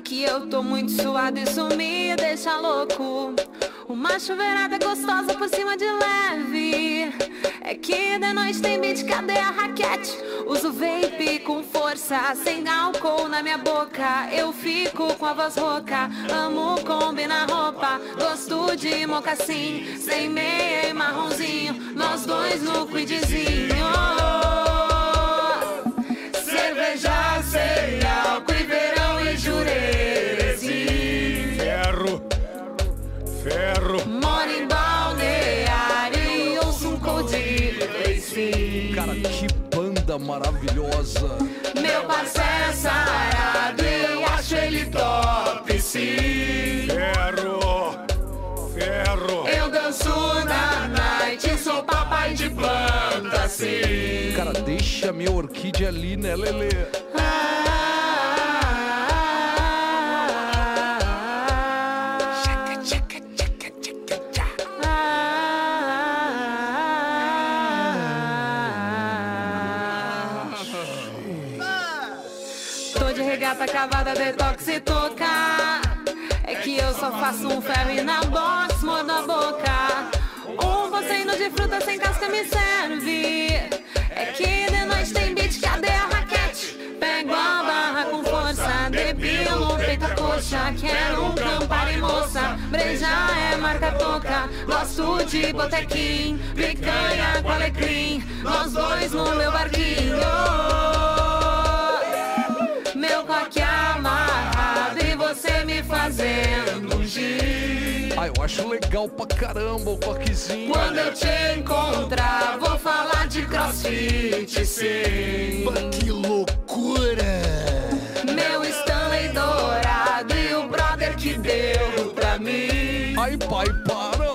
Que eu tô muito suado, isso me deixa louco. Uma chuveirada gostosa por cima de leve. É que de noite tem beat, cadê a raquete? Uso vape com força, sem álcool na minha boca. Eu fico com a voz rouca, amo combinar roupa. Gosto de mocassim, sem meia e marronzinho. Nós dois no quidzinho. Cerveja sem álcool maravilhosa. Meu parceiro é sarado eu acho ele top sim. Ferro. Ferro. Eu danço na night, sou papai de planta sim. Cara, deixa minha orquídea ali, né, Lelê? Cavada, detox e toca. É que eu só faço um ferry na box, mordo a boca. Um poceino de fruta sem casca me serve. É que de noite tem beat, cadê a raquete? Pego a barra com força, depilo, peito a coxa. Quero um campari moça, breja é marca toca. Gosto de botequim, picanha com alecrim. Nós dois no meu barquinho. Coque amarrado e você me fazendo gin. Ah, eu acho legal pra caramba o coquezinho. Quando eu te encontrar, vou falar de crossfit, sim. Que loucura! Meu Stanley dourado e o brother que deu pra mim. Ai, pai, para.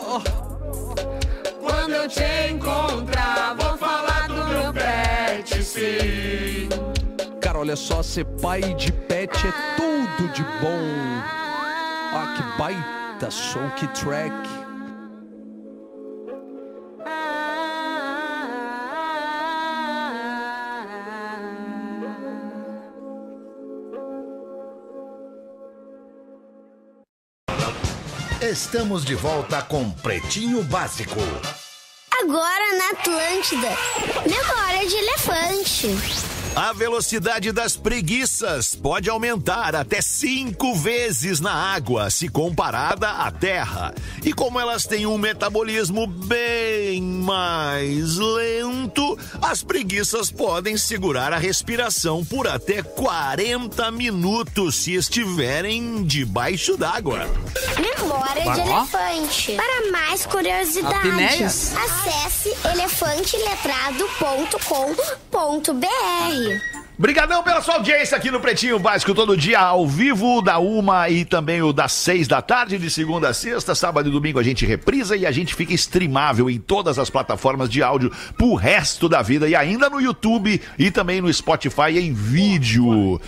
Quando eu te encontrar, vou falar do meu pet, sim. Olha só, ser pai de pet é tudo de bom. Ah, que baita som, track. Estamos de volta com Pretinho Básico. Agora na Atlântida. Memória de elefante. A velocidade das preguiças pode aumentar até cinco vezes na água se comparada à terra. E como elas têm um metabolismo bem mais lento, as preguiças podem segurar a respiração por até 40 minutos se estiverem debaixo d'água. Memória de elefante. Para mais curiosidades, acesse elefanteletrado.com.br. Brigadão pela sua audiência aqui no Pretinho Básico, todo dia ao vivo, da uma e também o das seis da tarde, de segunda a sexta, sábado e domingo a gente reprisa e a gente fica streamável em todas as plataformas de áudio pro resto da vida e ainda no YouTube e também no Spotify em vídeo.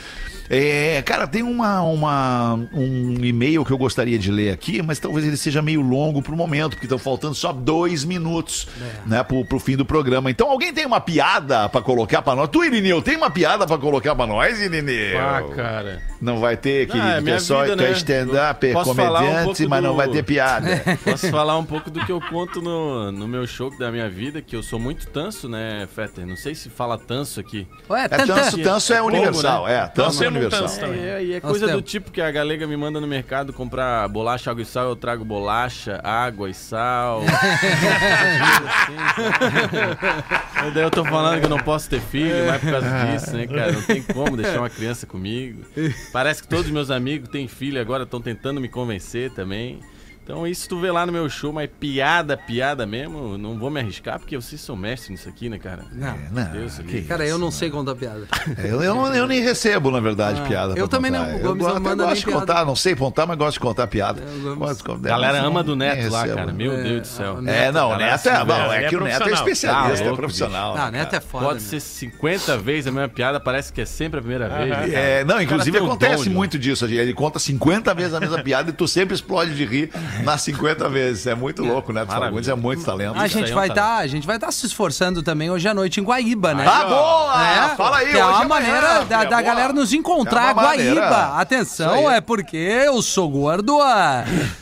É, cara, tem uma, uma, um e-mail que eu gostaria de ler aqui, mas talvez ele seja meio longo pro momento, porque estão faltando só dois minutos, né, pro, pro fim do programa. Então, alguém tem uma piada pra colocar pra nós? Tu, Irineu, tem uma piada pra colocar pra nós, Irineu? Ah, cara. Não vai ter, querido, é que é só vida, que é né? stand-up, é Posso falar um comediante, pouco mas não do- vai ter piada. Posso falar um pouco do que eu conto no, no meu show da minha vida, que eu sou muito tanso, né, Fetter? Não sei se fala tanso aqui. Ué, É tanso, tanso é Como, universal, né? é. Tanso é universal. É, e é Nós coisa do temos. tipo que a galega me manda no mercado comprar bolacha, água e sal, eu trago bolacha, água e sal. E daí eu tô falando que eu não posso ter filho, mas por causa disso, né, cara? Não tem como deixar uma criança comigo. Parece que todos os meus amigos têm filho agora, estão tentando me convencer também. Então isso tu vê lá no meu show, mas piada, piada mesmo, não vou me arriscar, porque vocês são mestres nisso aqui, né, cara? Não. Não, Deus, que Cara, eu não sei contar piada. É, Eu, eu, não- eu nem recebo, na verdade, Ah, piada. eu também contar. não, o Eu gosto, eu de piada. contar, não sei contar, mas gosto de contar piada. É, o Gomes- Gosto de contar, A galera ama do Neto lá, recebo. cara. Meu É, Deus do céu. o É, não, o Galera Neto é, bom, é é que o Neto é especialista, Ah, é profissional. Não, né, neto é foda. Pode né? ser 50 vezes a mesma piada, parece que é sempre a primeira vez. né? É, não, inclusive acontece muito disso. Ele conta 50 vezes a mesma piada e tu sempre explode de rir nas 50 vezes. É muito louco, né? Fagundes é muito talento. A gente é um vai talento. estar, a gente vai estar se esforçando também hoje à noite em Guaíba, né? Ah, boa! É, Fala aí, que é uma é maneira amanhã, da, é da galera nos encontrar. É uma maneira. Guaíba, atenção, é porque eu sou gordo.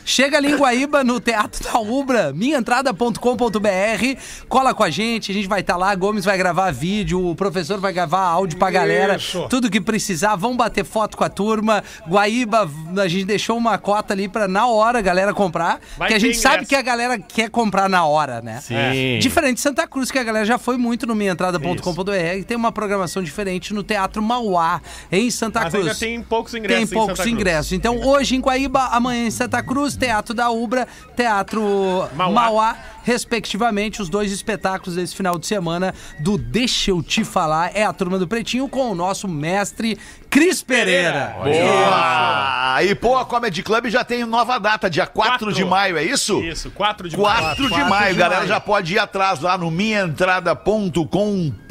Chega ali em Guaíba, no Teatro da Ubra, minhaentrada.com.br, cola com a gente, a gente vai estar lá, Gomes vai gravar vídeo, o professor vai gravar áudio pra galera, Isso. tudo que precisar, vamos bater foto com a turma. Guaíba, a gente deixou uma cota ali pra na hora a galera comprar, Vai que a gente sabe ingresso. que a galera quer comprar na hora, né? Sim. Diferente de Santa Cruz, que a galera já foi muito no minhaentrada.com.br, tem uma programação diferente no Teatro Mauá, em Santa Mas Cruz. ainda tem poucos ingressos Tem em poucos ingressos. Então, hoje em Guaíba, amanhã em Santa Cruz, Teatro da Ubra, Teatro Mauá. Mauá. Respectivamente, os dois espetáculos desse final de semana do Deixa Eu Te Falar é a Turma do Pretinho com o nosso mestre Cris Pereira. Boa! E pô, a Comedy Club já tem nova data, dia 4 Quatro. de maio, é isso? Isso, 4 de 4 de maio, de galera maio. já pode ir atrás lá no minhaentrada.com.br.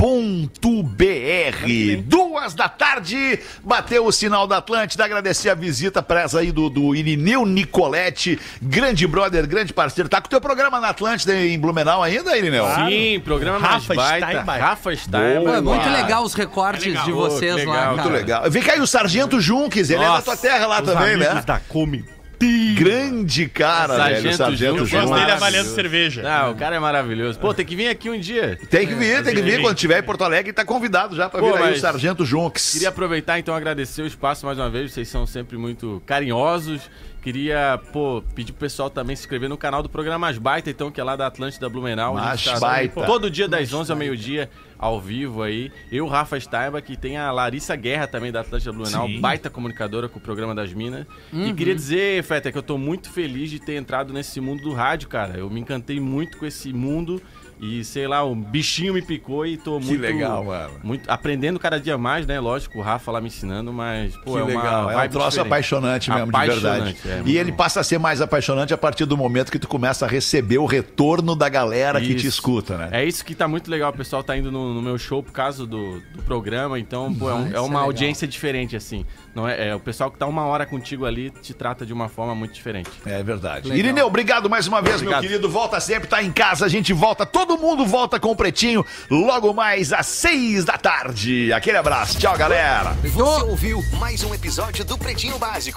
Duas da tarde, bateu o sinal da Atlântida, agradecer a visita presa aí do, do Irineu Nicoletti, grande brother, grande parceiro. Tá com o teu programa na Atlântida em Blumenau ainda, Irineu? Sim, programa Rafa mais baita. Steinbach. Rafa Steinbach. É muito legal os recortes É legal. de vocês que lá, legal, cara. Muito legal. Vem cá aí o Sargento Junques, ele é da Nossa, tua terra lá Os também, né? da Grande cara, velho, o Sargento Sargento Junques. Eu gosto dele avaliando cerveja. Não, o cara é maravilhoso. Pô, tem que vir aqui um dia. Tem que vir, tem que vir. Quando estiver em Porto Alegre, tá convidado já pra Pô, vir aí o Sargento Junques. Queria aproveitar então agradecer o espaço mais uma vez, vocês são sempre muito carinhosos. Queria, pô, pedir pro pessoal também se inscrever no canal do programa Mais Baita, então, que é lá da Atlântida Blumenau. A gente Mais tá Baita. Todo dia das 11 ao meio-dia, ao vivo aí. Eu, Rafa Staiba, que tem a Larissa Guerra também da Atlântida Blumenau, baita comunicadora com o programa das Minas. E queria dizer, Feta, que eu tô muito feliz de ter entrado nesse mundo do rádio, cara. Eu me encantei muito com esse mundo. E sei lá, um bichinho me picou e tô muito. legal, mano. Muito, aprendendo cada dia mais, né? Lógico, o Rafa lá me ensinando, mas, pô, Que é uma legal, é um troço diferente. apaixonante mesmo, de verdade. Apaixonante, é, e ele bom. passa a ser mais apaixonante a partir do momento que tu começa a receber o retorno da galera que te Isso. escuta, né? É isso que tá muito legal. O pessoal tá indo no, no meu show por causa do, do programa. Então, pô, é, um- Isso é é uma audiência diferente, assim. Não é, é, o pessoal que tá uma hora contigo ali te trata de uma forma muito diferente. É verdade. Legal. Irineu, obrigado mais uma vez, Obrigado. meu querido. Volta sempre, tá em casa, a gente volta, todo mundo volta com o Pretinho logo mais às seis da tarde. Aquele abraço, tchau, galera. Você ouviu mais um episódio do Pretinho Básico.